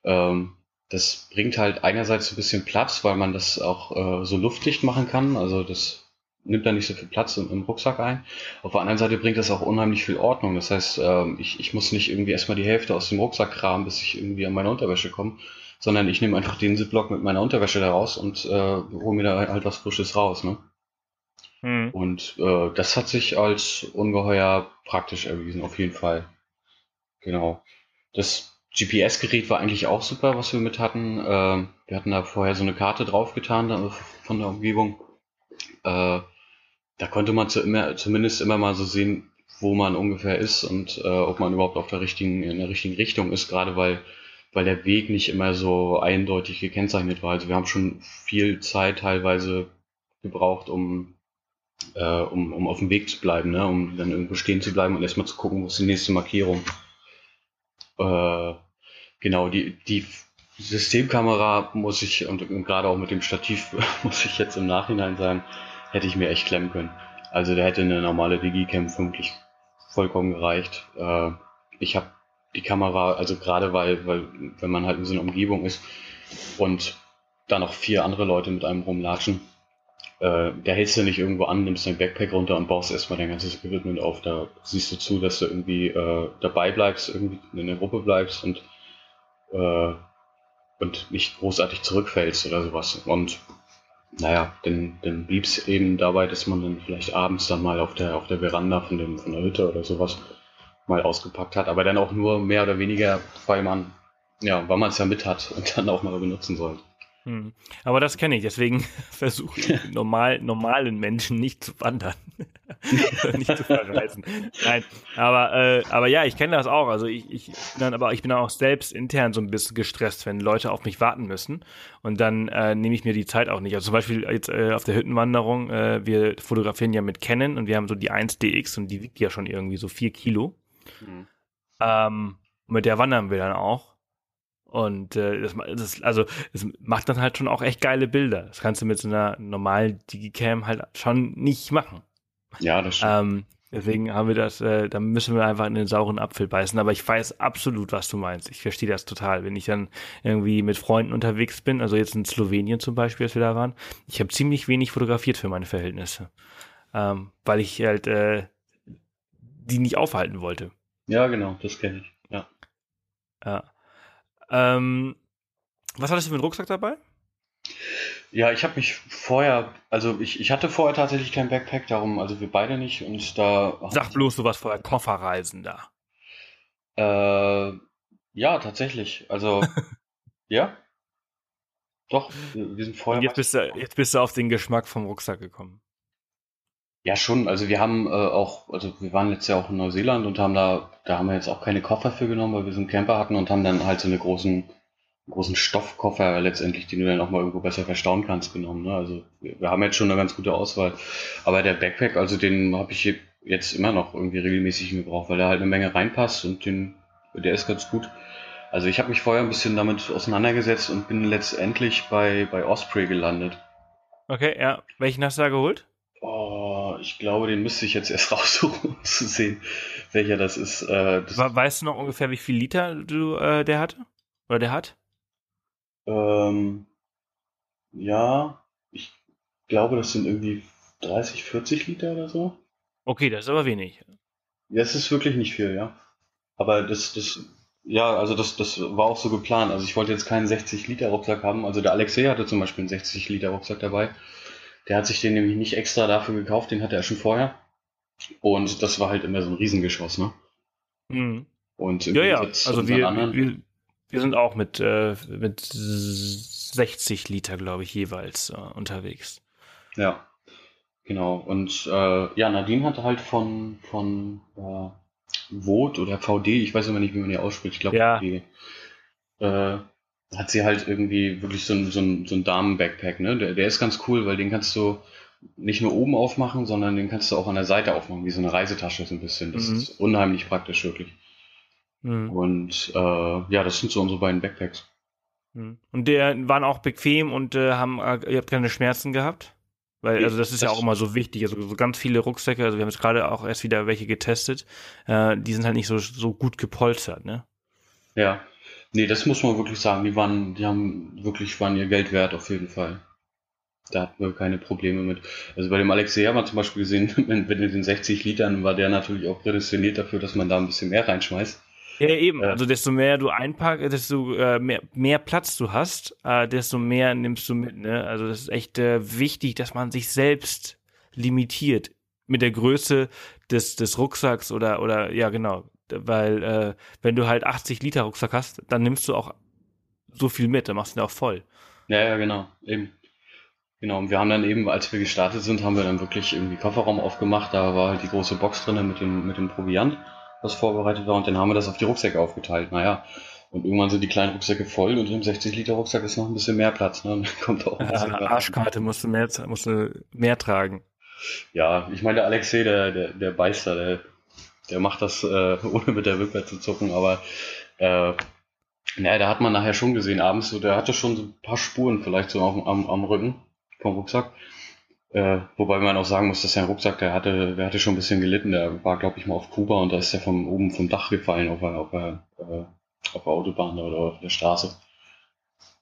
Ähm, das bringt halt einerseits ein bisschen Platz, weil man das auch äh, so luftdicht machen kann. Also das nimmt dann nicht so viel Platz im, im, Rucksack ein. Auf der anderen Seite bringt das auch unheimlich viel Ordnung. Das heißt, äh, ich, ich muss nicht irgendwie erstmal die Hälfte aus dem Rucksack kramen, bis ich irgendwie an meine Unterwäsche komme, sondern ich nehme einfach den Zipblock mit meiner Unterwäsche da raus und äh, hole mir da halt was Frisches raus. Ne? Hm. Und äh, das hat sich als ungeheuer praktisch erwiesen, auf jeden Fall. Genau. Das GPS-Gerät war eigentlich auch super, was wir mit hatten. Äh, wir hatten da vorher so eine Karte draufgetan also von der Umgebung. Äh, da konnte man zu immer, zumindest immer mal so sehen, wo man ungefähr ist und äh, ob man überhaupt auf der richtigen, in der richtigen Richtung ist, gerade weil, weil der Weg nicht immer so eindeutig gekennzeichnet war. Also wir haben schon viel Zeit teilweise gebraucht, um, äh, um, um auf dem Weg zu bleiben, ne? um dann irgendwo stehen zu bleiben und erstmal zu gucken, wo ist die nächste Markierung. Äh, Genau, die, die Systemkamera muss ich, und, und gerade auch mit dem Stativ, muss ich jetzt im Nachhinein sagen, hätte ich mir echt klemmen können. Also da hätte eine normale Digicam vermutlich vollkommen gereicht. Äh, ich habe die Kamera, also gerade weil, weil, wenn man halt in so einer Umgebung ist und da noch vier andere Leute mit einem rumlatschen, äh, da hältst du nicht irgendwo an, nimmst dein Backpack runter und baust erstmal dein ganzes Equipment auf. Da siehst du zu, dass du irgendwie äh, dabei bleibst, irgendwie in der Gruppe bleibst und äh, und nicht großartig zurückfällst oder sowas. Und naja, dann, dann blieb es eben dabei, dass man dann vielleicht abends dann mal auf der, auf der Veranda von, dem, von der Hütte oder sowas mal ausgepackt hat. Aber dann auch nur mehr oder weniger, weil man, ja, weil man es ja mit hat und dann auch mal benutzen sollte. Hm. Aber das kenne ich, deswegen versuche ich normal, normalen Menschen nicht zu wandern. nicht zu verreisen. Nein, aber, äh, aber ja, ich kenne das auch. Also ich, ich bin dann, aber ich bin auch selbst intern so ein bisschen gestresst, wenn Leute auf mich warten müssen. Und dann äh, nehme ich mir die Zeit auch nicht. Also zum Beispiel jetzt äh, auf der Hüttenwanderung, äh, wir fotografieren ja mit Canon und wir haben so die 1DX und die wiegt ja schon irgendwie so vier Kilo. Mhm. Ähm, mit der wandern wir dann auch. Und äh, das, das, also es macht dann halt schon auch echt geile Bilder. Das kannst du mit so einer normalen Digicam halt schon nicht machen. Ja, das stimmt. Ähm, deswegen haben wir das, äh, da müssen wir einfach in den sauren Apfel beißen. Aber ich weiß absolut, was du meinst. Ich verstehe das total. Wenn ich dann irgendwie mit Freunden unterwegs bin, also jetzt in Slowenien zum Beispiel, als wir da waren, ich habe ziemlich wenig fotografiert für meine Verhältnisse. Ähm, weil ich halt äh, die nicht aufhalten wollte. Ja, genau, das kenne ich. Ja. Ja. Ähm, was hattest du für einen Rucksack dabei? Ja, ich habe mich vorher, also ich, ich hatte vorher tatsächlich kein Backpack, darum, also wir beide nicht und da. Sag bloß, du warst vorher Kofferreisender. Äh, ja, tatsächlich. Also, ja. Doch, wir sind vorher. Und jetzt bist, du, jetzt bist du auf den Geschmack vom Rucksack gekommen. Ja, schon. Also wir haben äh, auch, also wir waren jetzt ja auch in Neuseeland und haben da, da haben wir jetzt auch keine Koffer für genommen, weil wir so einen Camper hatten und haben dann halt so eine großen, großen Stoffkoffer letztendlich, den du dann auch mal irgendwo besser verstauen kannst, genommen. Ne? Also wir, wir haben jetzt schon eine ganz gute Auswahl. Aber der Backpack, also den habe ich jetzt immer noch irgendwie regelmäßig gebraucht, weil er halt eine Menge reinpasst und den, der ist ganz gut. Also ich habe mich vorher ein bisschen damit auseinandergesetzt und bin letztendlich bei, bei Osprey gelandet. Okay, ja. Welchen hast du da geholt? Oh, ich glaube, den müsste ich jetzt erst raussuchen, um zu sehen, welcher das ist. Äh, das weißt du noch ungefähr, wie viel Liter du, äh, der hatte? Oder der hat? Ähm, ja, ich glaube, das sind irgendwie 30, 40 Liter oder so. Okay, das ist aber wenig. Ja, es ist wirklich nicht viel, ja. Aber das, das, ja, also das, das war auch so geplant. Also ich wollte jetzt keinen 60 Liter Rucksack haben. Also der Alexei hatte zum Beispiel einen 60 Liter Rucksack dabei. Der hat sich den nämlich nicht extra dafür gekauft, den hatte er schon vorher. Und das war halt immer so ein Riesengeschoss, ne? Mhm. Und ja, ja, also wir, wir, wir, sind auch mit, äh, mit 60 Liter, glaube ich, jeweils äh, unterwegs. Ja, genau. Und äh, ja, Nadine hatte halt von, von äh, Vot oder VD, ich weiß immer nicht, wie man die ausspricht, ich glaube, ja. die, äh, hat sie halt irgendwie wirklich so ein, so ein, so ein Damen-Backpack, ne? Der, der ist ganz cool, weil den kannst du nicht nur oben aufmachen, sondern den kannst du auch an der Seite aufmachen, wie so eine Reisetasche so ein bisschen. Das mhm. ist unheimlich praktisch, wirklich. Mhm. Und äh, ja, das sind so unsere beiden Backpacks. Mhm. Und der waren auch bequem und äh, haben, äh, ihr habt keine Schmerzen gehabt? Weil, also das ist das ja auch immer so wichtig. Also so ganz viele Rucksäcke, also wir haben jetzt gerade auch erst wieder welche getestet, äh, die sind halt nicht so, so gut gepolstert, ne? Ja, Nee, das muss man wirklich sagen. Die waren, die haben wirklich, waren ihr Geld wert auf jeden Fall. Da hatten wir keine Probleme mit. Also bei dem Alexei haben wir zum Beispiel gesehen, wenn, wenn in den 60 Litern war der natürlich auch prädestiniert dafür, dass man da ein bisschen mehr reinschmeißt. Ja, eben. Äh, also desto mehr du einpackst, desto äh, mehr, mehr Platz du hast, äh, desto mehr nimmst du mit. Ne? Also das ist echt äh, wichtig, dass man sich selbst limitiert mit der Größe des, des Rucksacks oder, oder ja genau, weil äh, wenn du halt 80 Liter Rucksack hast, dann nimmst du auch so viel mit, dann machst du ihn auch voll. Ja, ja, genau, eben. Genau, und wir haben dann eben, als wir gestartet sind, haben wir dann wirklich irgendwie Kofferraum aufgemacht, da war halt die große Box drin mit dem, mit dem Proviant, was vorbereitet war, und dann haben wir das auf die Rucksäcke aufgeteilt, naja. Und irgendwann sind die kleinen Rucksäcke voll und im 60 Liter Rucksack ist noch ein bisschen mehr Platz, ne? Und dann kommt auch ein bisschen ja, Arschkarte musst du mehr, musst du mehr tragen. Ja, ich meine, der Alexei, der, der, der Beister, der, der macht das äh, ohne mit der Wimper zu zucken, aber äh, naja, da hat man nachher schon gesehen, abends, so, der hatte schon so ein paar Spuren vielleicht so am, am, am Rücken vom Rucksack. Äh, wobei man auch sagen muss, dass sein Rucksack, der hatte, der hatte schon ein bisschen gelitten. Der war, glaube ich, mal auf Kuba und da ist er von oben vom Dach gefallen auf auf äh, auf der Autobahn oder auf der Straße.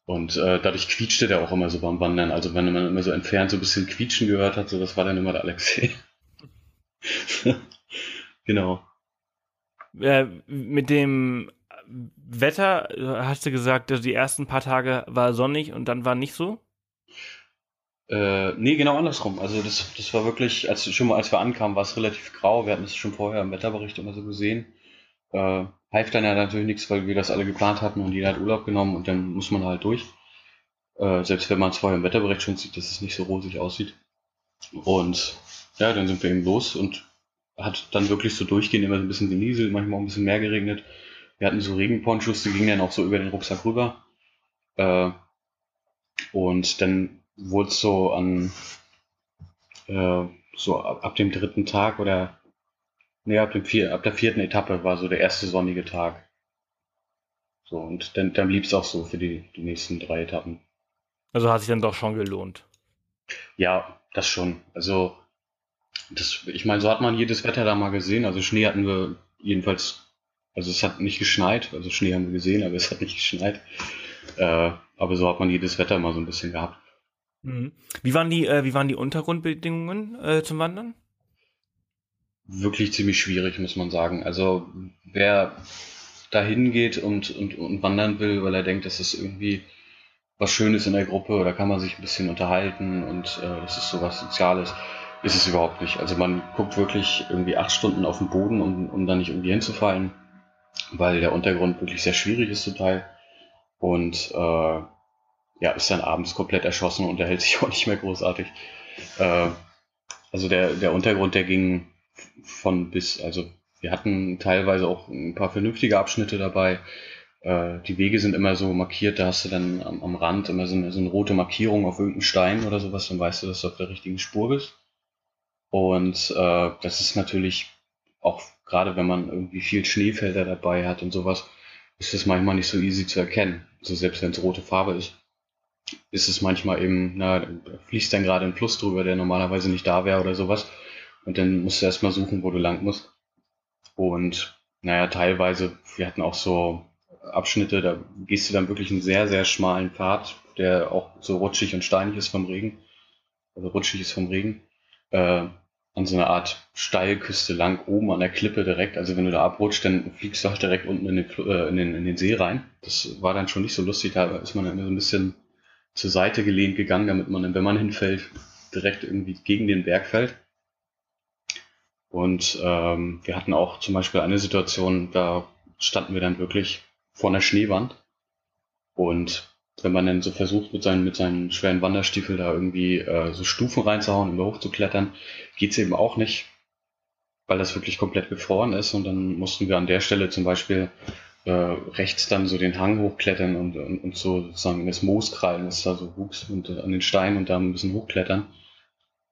Und äh, dadurch quietschte der auch immer so beim Wandern. Also wenn man immer so entfernt so ein bisschen quietschen gehört hat, so das war dann immer der Alexei. Genau. Äh, mit dem Wetter hast du gesagt, also die ersten paar Tage war sonnig und dann war nicht so? Äh, nee, genau andersrum. Also das, das war wirklich, als schon mal als wir ankamen, war es relativ grau. Wir hatten es schon vorher im Wetterbericht immer so gesehen. Äh, half dann ja natürlich nichts, weil wir das alle geplant hatten und jeder hat Urlaub genommen und dann muss man halt durch. Äh, selbst wenn man es vorher im Wetterbericht schon sieht, dass es nicht so rosig aussieht. Und ja, dann sind wir eben los und hat dann wirklich so durchgehend immer so ein bisschen genieselt, manchmal auch ein bisschen mehr geregnet. Wir hatten so Regenponchos, die gingen dann auch so über den Rucksack rüber. Äh, und dann wurde es so an äh, so ab, ab, dem dritten Tag oder nee, ab, dem vier, ab der vierten Etappe war so der erste sonnige Tag. So, und dann, dann blieb es auch so für die, die nächsten drei Etappen. Also hat sich dann doch schon gelohnt. Ja, das schon. Also, das, ich meine, so hat man jedes Wetter da mal gesehen. Also Schnee hatten wir jedenfalls, also es hat nicht geschneit, also Schnee haben wir gesehen, aber es hat nicht geschneit. Äh, aber so hat man jedes Wetter mal so ein bisschen gehabt. Mhm. Wie waren die, äh, wie waren die Untergrundbedingungen äh, zum Wandern? Wirklich ziemlich schwierig, muss man sagen. Also wer dahin geht und, und, und wandern will, weil er denkt, das ist irgendwie was Schönes in der Gruppe oder kann man sich ein bisschen unterhalten und äh, das ist so was Soziales, ist es überhaupt nicht. Also man guckt wirklich irgendwie acht Stunden auf den Boden, um, um da nicht irgendwie hinzufallen, weil der Untergrund wirklich sehr schwierig ist zum Teil. Und äh, ja, ist dann abends komplett erschossen und erhält sich auch nicht mehr großartig. Äh, also der, der Untergrund, der ging von bis, also wir hatten teilweise auch ein paar vernünftige Abschnitte dabei. Äh, die Wege sind immer so markiert, da hast du dann am, am Rand immer so eine, so eine rote Markierung auf irgendeinem Stein oder sowas, dann weißt du, dass du auf der richtigen Spur bist. Und äh, das ist natürlich auch gerade, wenn man irgendwie viel Schneefelder dabei hat und sowas, ist das manchmal nicht so easy zu erkennen. Also selbst wenn es rote Farbe ist ist es manchmal eben, na, fließt dann gerade ein Fluss drüber, der normalerweise nicht da wäre oder sowas. Und dann musst du erstmal suchen, wo du lang musst. Und naja, teilweise, wir hatten auch so Abschnitte, da gehst du dann wirklich einen sehr, sehr schmalen Pfad, der auch so rutschig und steinig ist vom Regen. Also rutschig ist vom Regen. Äh, an so einer Art Steilküste lang, oben an der Klippe direkt. Also wenn du da abrutscht, dann fliegst du auch direkt unten in den, äh, in den, in den See rein. Das war dann schon nicht so lustig, da ist man dann so ein bisschen zur Seite gelehnt gegangen, damit man, wenn man hinfällt, direkt irgendwie gegen den Berg fällt. Und ähm, wir hatten auch zum Beispiel eine Situation, da standen wir dann wirklich vor einer Schneewand. Und wenn man dann so versucht, mit seinen, mit seinen schweren Wanderstiefel da irgendwie äh, so Stufen reinzuhauen und hochzuklettern, geht's eben auch nicht, weil das wirklich komplett gefroren ist. Und dann mussten wir an der Stelle zum Beispiel äh, rechts dann so den Hang hochklettern und, und, und so sozusagen das Moos krallen, das da so wuchs und äh, an den Steinen und da ein bisschen hochklettern,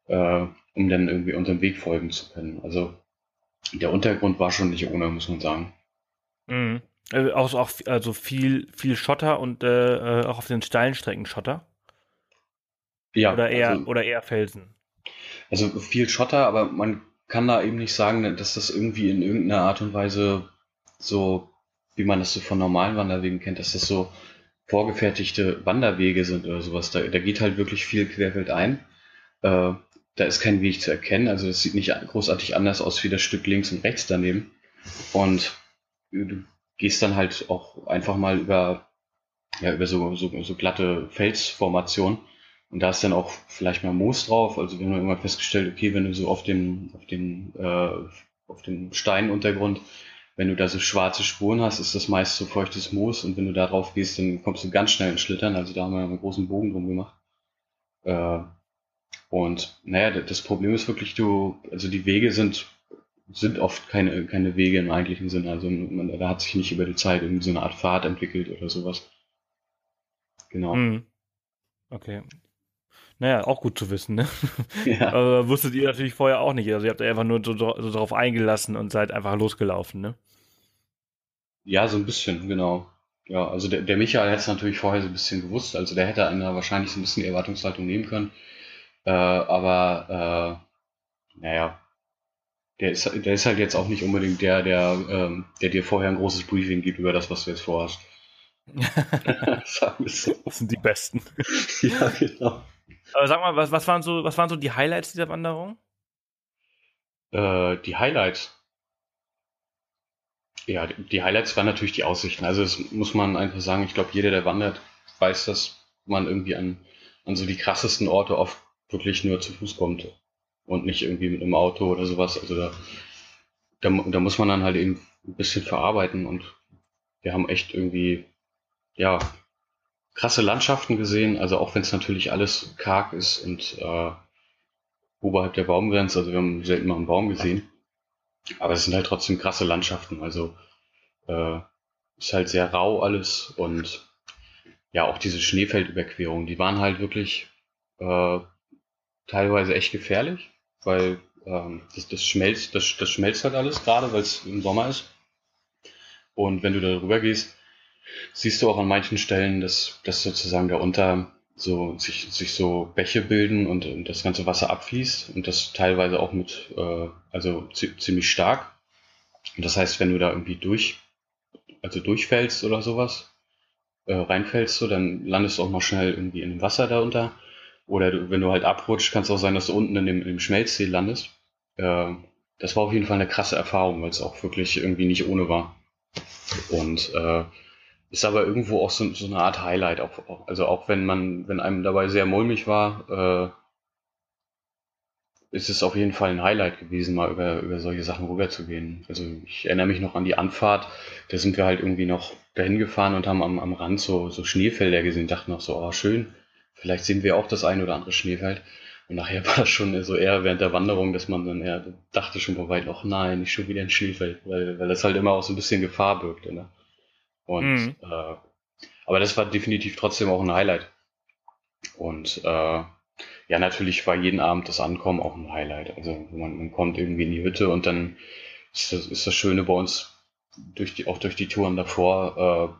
äh, um dann irgendwie unserem Weg folgen zu können. Also der Untergrund war schon nicht ohne, muss man sagen. Mhm. Also auch, auch also viel, viel Schotter und äh, äh, auch auf den steilen Strecken Schotter. Ja. Oder eher, also, oder eher Felsen. Also viel Schotter, aber man kann da eben nicht sagen, dass das irgendwie in irgendeiner Art und Weise so wie man das so von normalen Wanderwegen kennt, dass das so vorgefertigte Wanderwege sind oder sowas. Da, da geht halt wirklich viel querfeld ein. Äh, da ist kein Weg zu erkennen, also das sieht nicht großartig anders aus wie das Stück links und rechts daneben. Und du gehst dann halt auch einfach mal über, ja, über so, so, so glatte Felsformationen. Und da ist dann auch vielleicht mal Moos drauf. Also wir haben irgendwann festgestellt, okay, wenn du so auf dem, auf den, äh, auf dem Steinuntergrund wenn du da so schwarze Spuren hast, ist das meist so feuchtes Moos und wenn du da drauf gehst, dann kommst du ganz schnell ins Schlittern. Also da haben wir einen großen Bogen drum gemacht. Äh, und naja, das Problem ist wirklich, du, also die Wege sind, sind oft keine, keine Wege im eigentlichen Sinne. Also man, da hat sich nicht über die Zeit irgendwie so eine Art Pfad entwickelt oder sowas. Genau. Mhm. Okay. Naja, auch gut zu wissen, ne? Ja. Aber wusstet ihr natürlich vorher auch nicht. Also ihr habt einfach nur so, so drauf eingelassen und seid einfach losgelaufen, ne? Ja, so ein bisschen, genau. Ja, also der, der Michael hätte es natürlich vorher so ein bisschen gewusst. Also der hätte einer wahrscheinlich so ein bisschen die Erwartungshaltung nehmen können. Äh, aber äh, naja, der ist, der ist halt jetzt auch nicht unbedingt der, der, ähm, der dir vorher ein großes Briefing gibt über das, was du jetzt vorhast. das sind die Besten. ja, genau. Aber sag mal, was, was, waren so, was waren so die Highlights dieser Wanderung? Äh, die Highlights. Ja, die, die Highlights waren natürlich die Aussichten. Also das muss man einfach sagen. Ich glaube, jeder, der wandert, weiß, dass man irgendwie an an so die krassesten Orte oft wirklich nur zu Fuß kommt und nicht irgendwie mit einem Auto oder sowas. Also da, da, da muss man dann halt eben ein bisschen verarbeiten und wir haben echt irgendwie, ja, krasse Landschaften gesehen, also auch wenn es natürlich alles karg ist und äh, oberhalb der Baumgrenze, also wir haben selten mal einen Baum gesehen, aber es sind halt trotzdem krasse Landschaften, also äh, ist halt sehr rau alles und ja, auch diese Schneefeldüberquerungen, die waren halt wirklich äh, teilweise echt gefährlich, weil ähm, das, das, schmelzt, das, das schmelzt halt alles gerade, weil es im Sommer ist. Und wenn du da drüber gehst, siehst du auch an manchen Stellen, dass, dass sozusagen darunter so sich, sich so Bäche bilden und, und das ganze Wasser abfließt und das teilweise auch mit, äh, also ziemlich stark. Und das heißt, wenn du da irgendwie durch, also durchfällst oder sowas, äh, reinfällst, so, dann landest du auch mal schnell irgendwie in dem Wasser darunter. Oder wenn du halt abrutscht, kann es auch sein, dass du unten in dem, dem Schmelzsee landest. Äh, das war auf jeden Fall eine krasse Erfahrung, weil es auch wirklich irgendwie nicht ohne war. Und äh, ist aber irgendwo auch so, so eine Art Highlight. Auch, also auch wenn man, wenn einem dabei sehr mulmig war, äh, ist es auf jeden Fall ein Highlight gewesen, mal über, über solche Sachen rüberzugehen. Also ich erinnere mich noch an die Anfahrt, da sind wir halt irgendwie noch dahin gefahren und haben am, am Rand so, so Schneefelder gesehen, dachten noch so, oh schön, vielleicht sehen wir auch das ein oder andere Schneefeld. Und nachher war das schon so eher während der Wanderung, dass man dann eher dachte schon vor weit, ach nein, nicht schon wieder ein Schneefeld, weil, weil das halt immer auch so ein bisschen Gefahr birgt. Ne? Und mhm. äh, aber das war definitiv trotzdem auch ein Highlight. Und äh, ja, natürlich war jeden Abend das Ankommen auch ein Highlight. Also man, man kommt irgendwie in die Hütte und dann ist das, ist das Schöne bei uns, durch die, auch durch die Touren davor,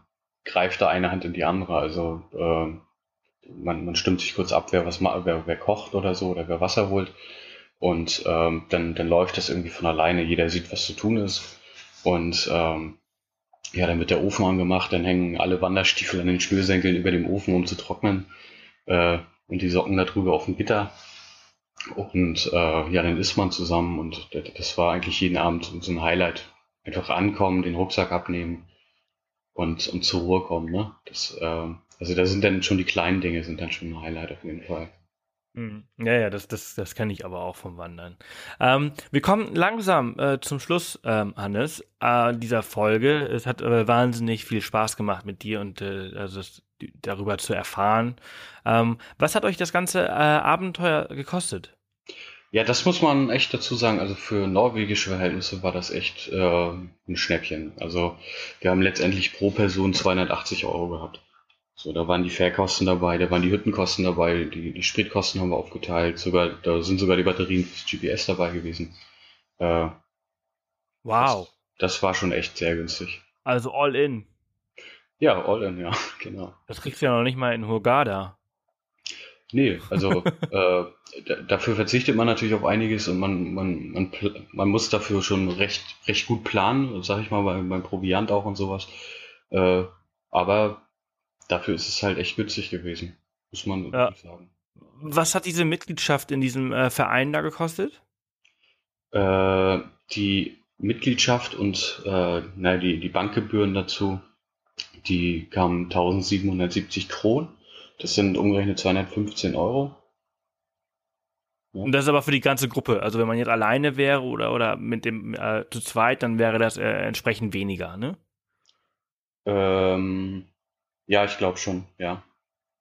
äh, greift da eine Hand in die andere. Also äh, man, man stimmt sich kurz ab, wer was wer, wer kocht oder so oder wer Wasser holt. Und ähm, dann, dann läuft das irgendwie von alleine. Jeder sieht, was zu tun ist. Und ähm, ja, dann wird der Ofen angemacht, dann hängen alle Wanderstiefel an den Schnürsenkeln über dem Ofen, um zu trocknen. Äh, und die Socken darüber auf dem Gitter. Und äh, ja, dann isst man zusammen und das war eigentlich jeden Abend so ein Highlight. Einfach ankommen, den Rucksack abnehmen und, und zur Ruhe kommen. Ne? Das, äh, also da sind dann schon die kleinen Dinge, sind dann schon ein Highlight auf jeden Fall. Mhm. Ja, ja, das, das, das kenne ich aber auch vom Wandern. Ähm, wir kommen langsam äh, zum Schluss, ähm, Hannes, äh, dieser Folge. Es hat äh, wahnsinnig viel Spaß gemacht mit dir und äh, also das, darüber zu erfahren. Ähm, was hat euch das ganze äh, Abenteuer gekostet? Ja, das muss man echt dazu sagen. Also für norwegische Verhältnisse war das echt äh, ein Schnäppchen. Also wir haben letztendlich pro Person 280 Euro gehabt. So, da waren die Fährkosten dabei, da waren die Hüttenkosten dabei, die, die Spritkosten haben wir aufgeteilt, sogar, da sind sogar die Batterien fürs GPS dabei gewesen. Äh, wow. Das, das, war schon echt sehr günstig. Also all in. Ja, all in, ja, genau. Das kriegst du ja noch nicht mal in Hurghada. Nee, also äh, dafür verzichtet man natürlich auf einiges und man, man, man, man muss dafür schon recht, recht gut planen, sag ich mal, beim, beim Proviant auch und sowas. Äh, aber dafür ist es halt echt günstig gewesen, muss man ja. sagen. Was hat diese Mitgliedschaft in diesem äh, Verein da gekostet? Äh, die Mitgliedschaft und äh, na, die, die Bankgebühren dazu, die kamen 1770 Kronen. Das sind umgerechnet 215 Euro. Ja. Und das ist aber für die ganze Gruppe. Also wenn man jetzt alleine wäre oder, oder mit dem äh, zu zweit, dann wäre das äh, entsprechend weniger, ne? Ähm, ja, ich glaube schon, ja.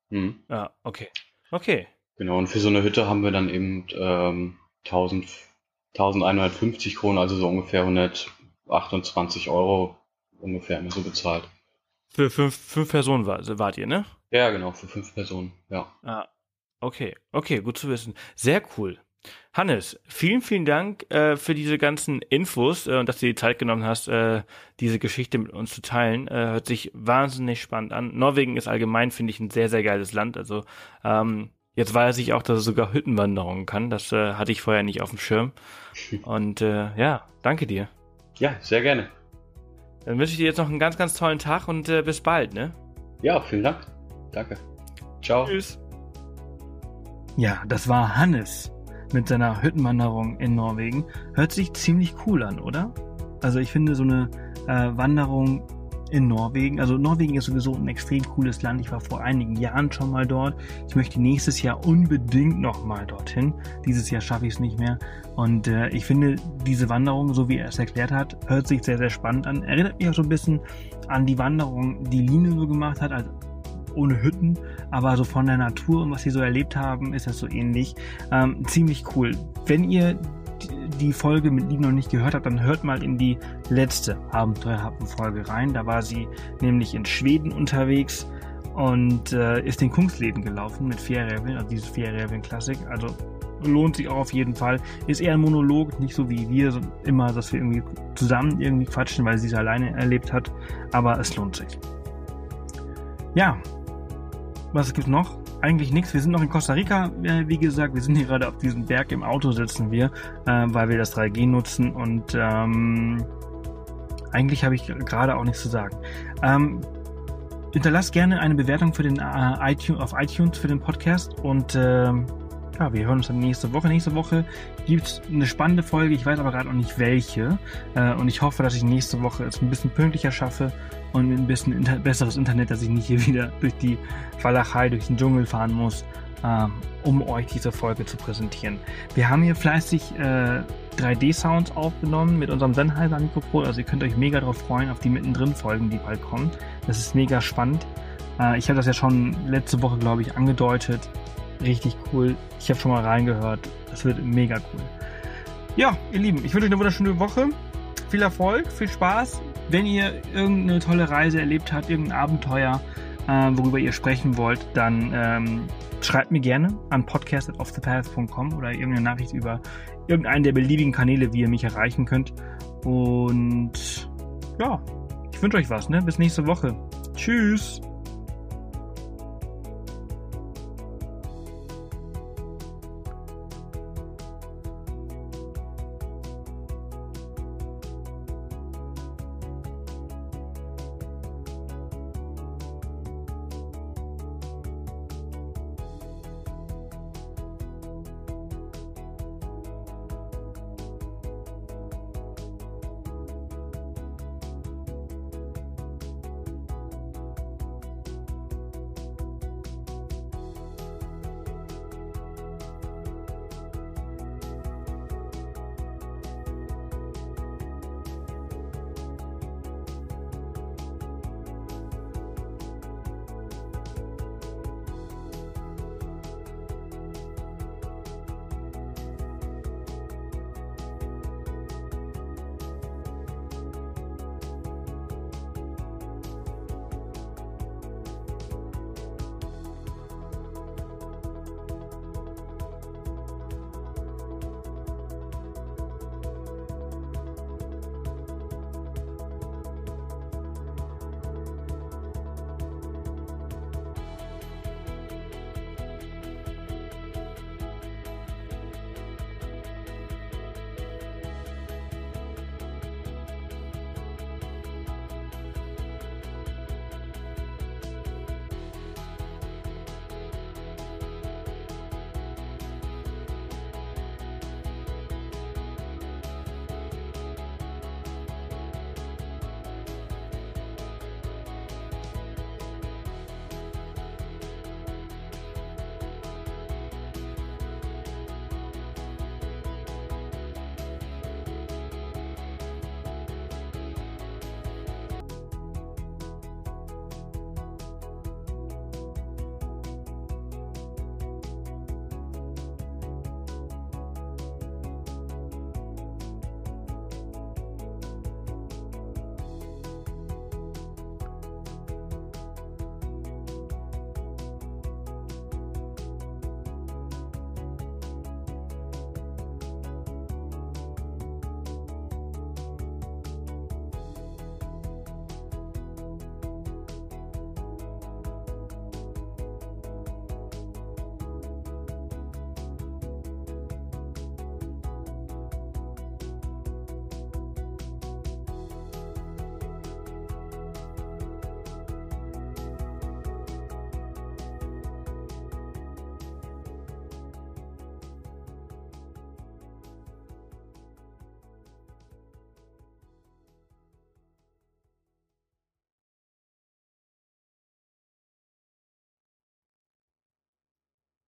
Hm. Ja, okay. Okay. Genau, und für so eine Hütte haben wir dann eben ähm, 1000, 1150 Kronen, also so ungefähr 128 Euro ungefähr immer so bezahlt. Für fünf, fünf Personen war, wart ihr, ne? Ja, genau, für fünf Personen, ja. Ah, okay, okay, gut zu wissen. Sehr cool. Hannes, vielen, vielen Dank äh, für diese ganzen Infos äh, und dass du die Zeit genommen hast, äh, diese Geschichte mit uns zu teilen. Äh, hört sich wahnsinnig spannend an. Norwegen ist allgemein, finde ich, ein sehr, sehr geiles Land. Also ähm, jetzt weiß ich auch, dass es sogar Hüttenwanderungen kann. Das äh, hatte ich vorher nicht auf dem Schirm. Und äh, ja, danke dir. Ja, sehr gerne. Dann wünsche ich dir jetzt noch einen ganz, ganz tollen Tag und äh, bis bald, ne? Ja, vielen Dank. Danke. Ciao. Tschüss. Ja, das war Hannes mit seiner Hüttenwanderung in Norwegen. Hört sich ziemlich cool an, oder? Also ich finde so eine äh, Wanderung in Norwegen. Also Norwegen ist sowieso ein extrem cooles Land. Ich war vor einigen Jahren schon mal dort. Ich möchte nächstes Jahr unbedingt noch mal dorthin. Dieses Jahr schaffe ich es nicht mehr. Und äh, ich finde, diese Wanderung, so wie er es erklärt hat, hört sich sehr, sehr spannend an. Erinnert mich auch so ein bisschen an die Wanderung, die Line so gemacht hat, also ohne Hütten, aber so von der Natur und was sie so erlebt haben, ist das so ähnlich. Ähm, ziemlich cool. Wenn ihr die Folge mit Line noch nicht gehört habt, dann hört mal in die letzte Abenteuerhappen-Folge rein. Da war sie nämlich in Schweden unterwegs und äh, ist den Kungsleden gelaufen mit Fährräbeln, also dieses Fährräbeln-Klassik. Also lohnt sich auch auf jeden Fall. Ist eher ein Monolog, nicht so wie wir so immer, dass wir irgendwie zusammen irgendwie quatschen, weil sie es alleine erlebt hat. Aber es lohnt sich. Ja, was gibt's noch? Eigentlich nichts. Wir sind noch in Costa Rica, äh, wie gesagt. Wir sind hier gerade auf diesem Berg im Auto sitzen wir, äh, weil wir das 3G nutzen und ähm, eigentlich habe ich gerade auch nichts zu sagen. Ähm, hinterlasst gerne eine Bewertung für den äh, iTunes, auf iTunes für den Podcast und ähm, ja, wir hören uns dann nächste Woche. Nächste Woche gibt es eine spannende Folge. Ich weiß aber gerade noch nicht welche. Äh, und ich hoffe, dass ich nächste Woche es ein bisschen pünktlicher schaffe und ein bisschen inter besseres Internet, dass ich nicht hier wieder durch die Walachei, durch den Dschungel fahren muss, ähm, um euch diese Folge zu präsentieren. Wir haben hier fleißig äh, 3D-Sounds aufgenommen mit unserem Sennheiser-Mikrofon. Also ihr könnt euch mega darauf freuen, auf die mittendrin Folgen, die bald kommen. Das ist mega spannend. Äh, ich habe das ja schon letzte Woche, glaube ich, angedeutet. Richtig cool. Ich habe schon mal reingehört. Das wird mega cool. Ja, ihr Lieben, ich wünsche euch eine wunderschöne Woche. Viel Erfolg, viel Spaß. Wenn ihr irgendeine tolle Reise erlebt habt, irgendein Abenteuer, äh, worüber ihr sprechen wollt, dann ähm, schreibt mir gerne an podcast.offthepath.com oder irgendeine Nachricht über irgendeinen der beliebigen Kanäle, wie ihr mich erreichen könnt. Und ja, ich wünsche euch was, ne? Bis nächste Woche. Tschüss.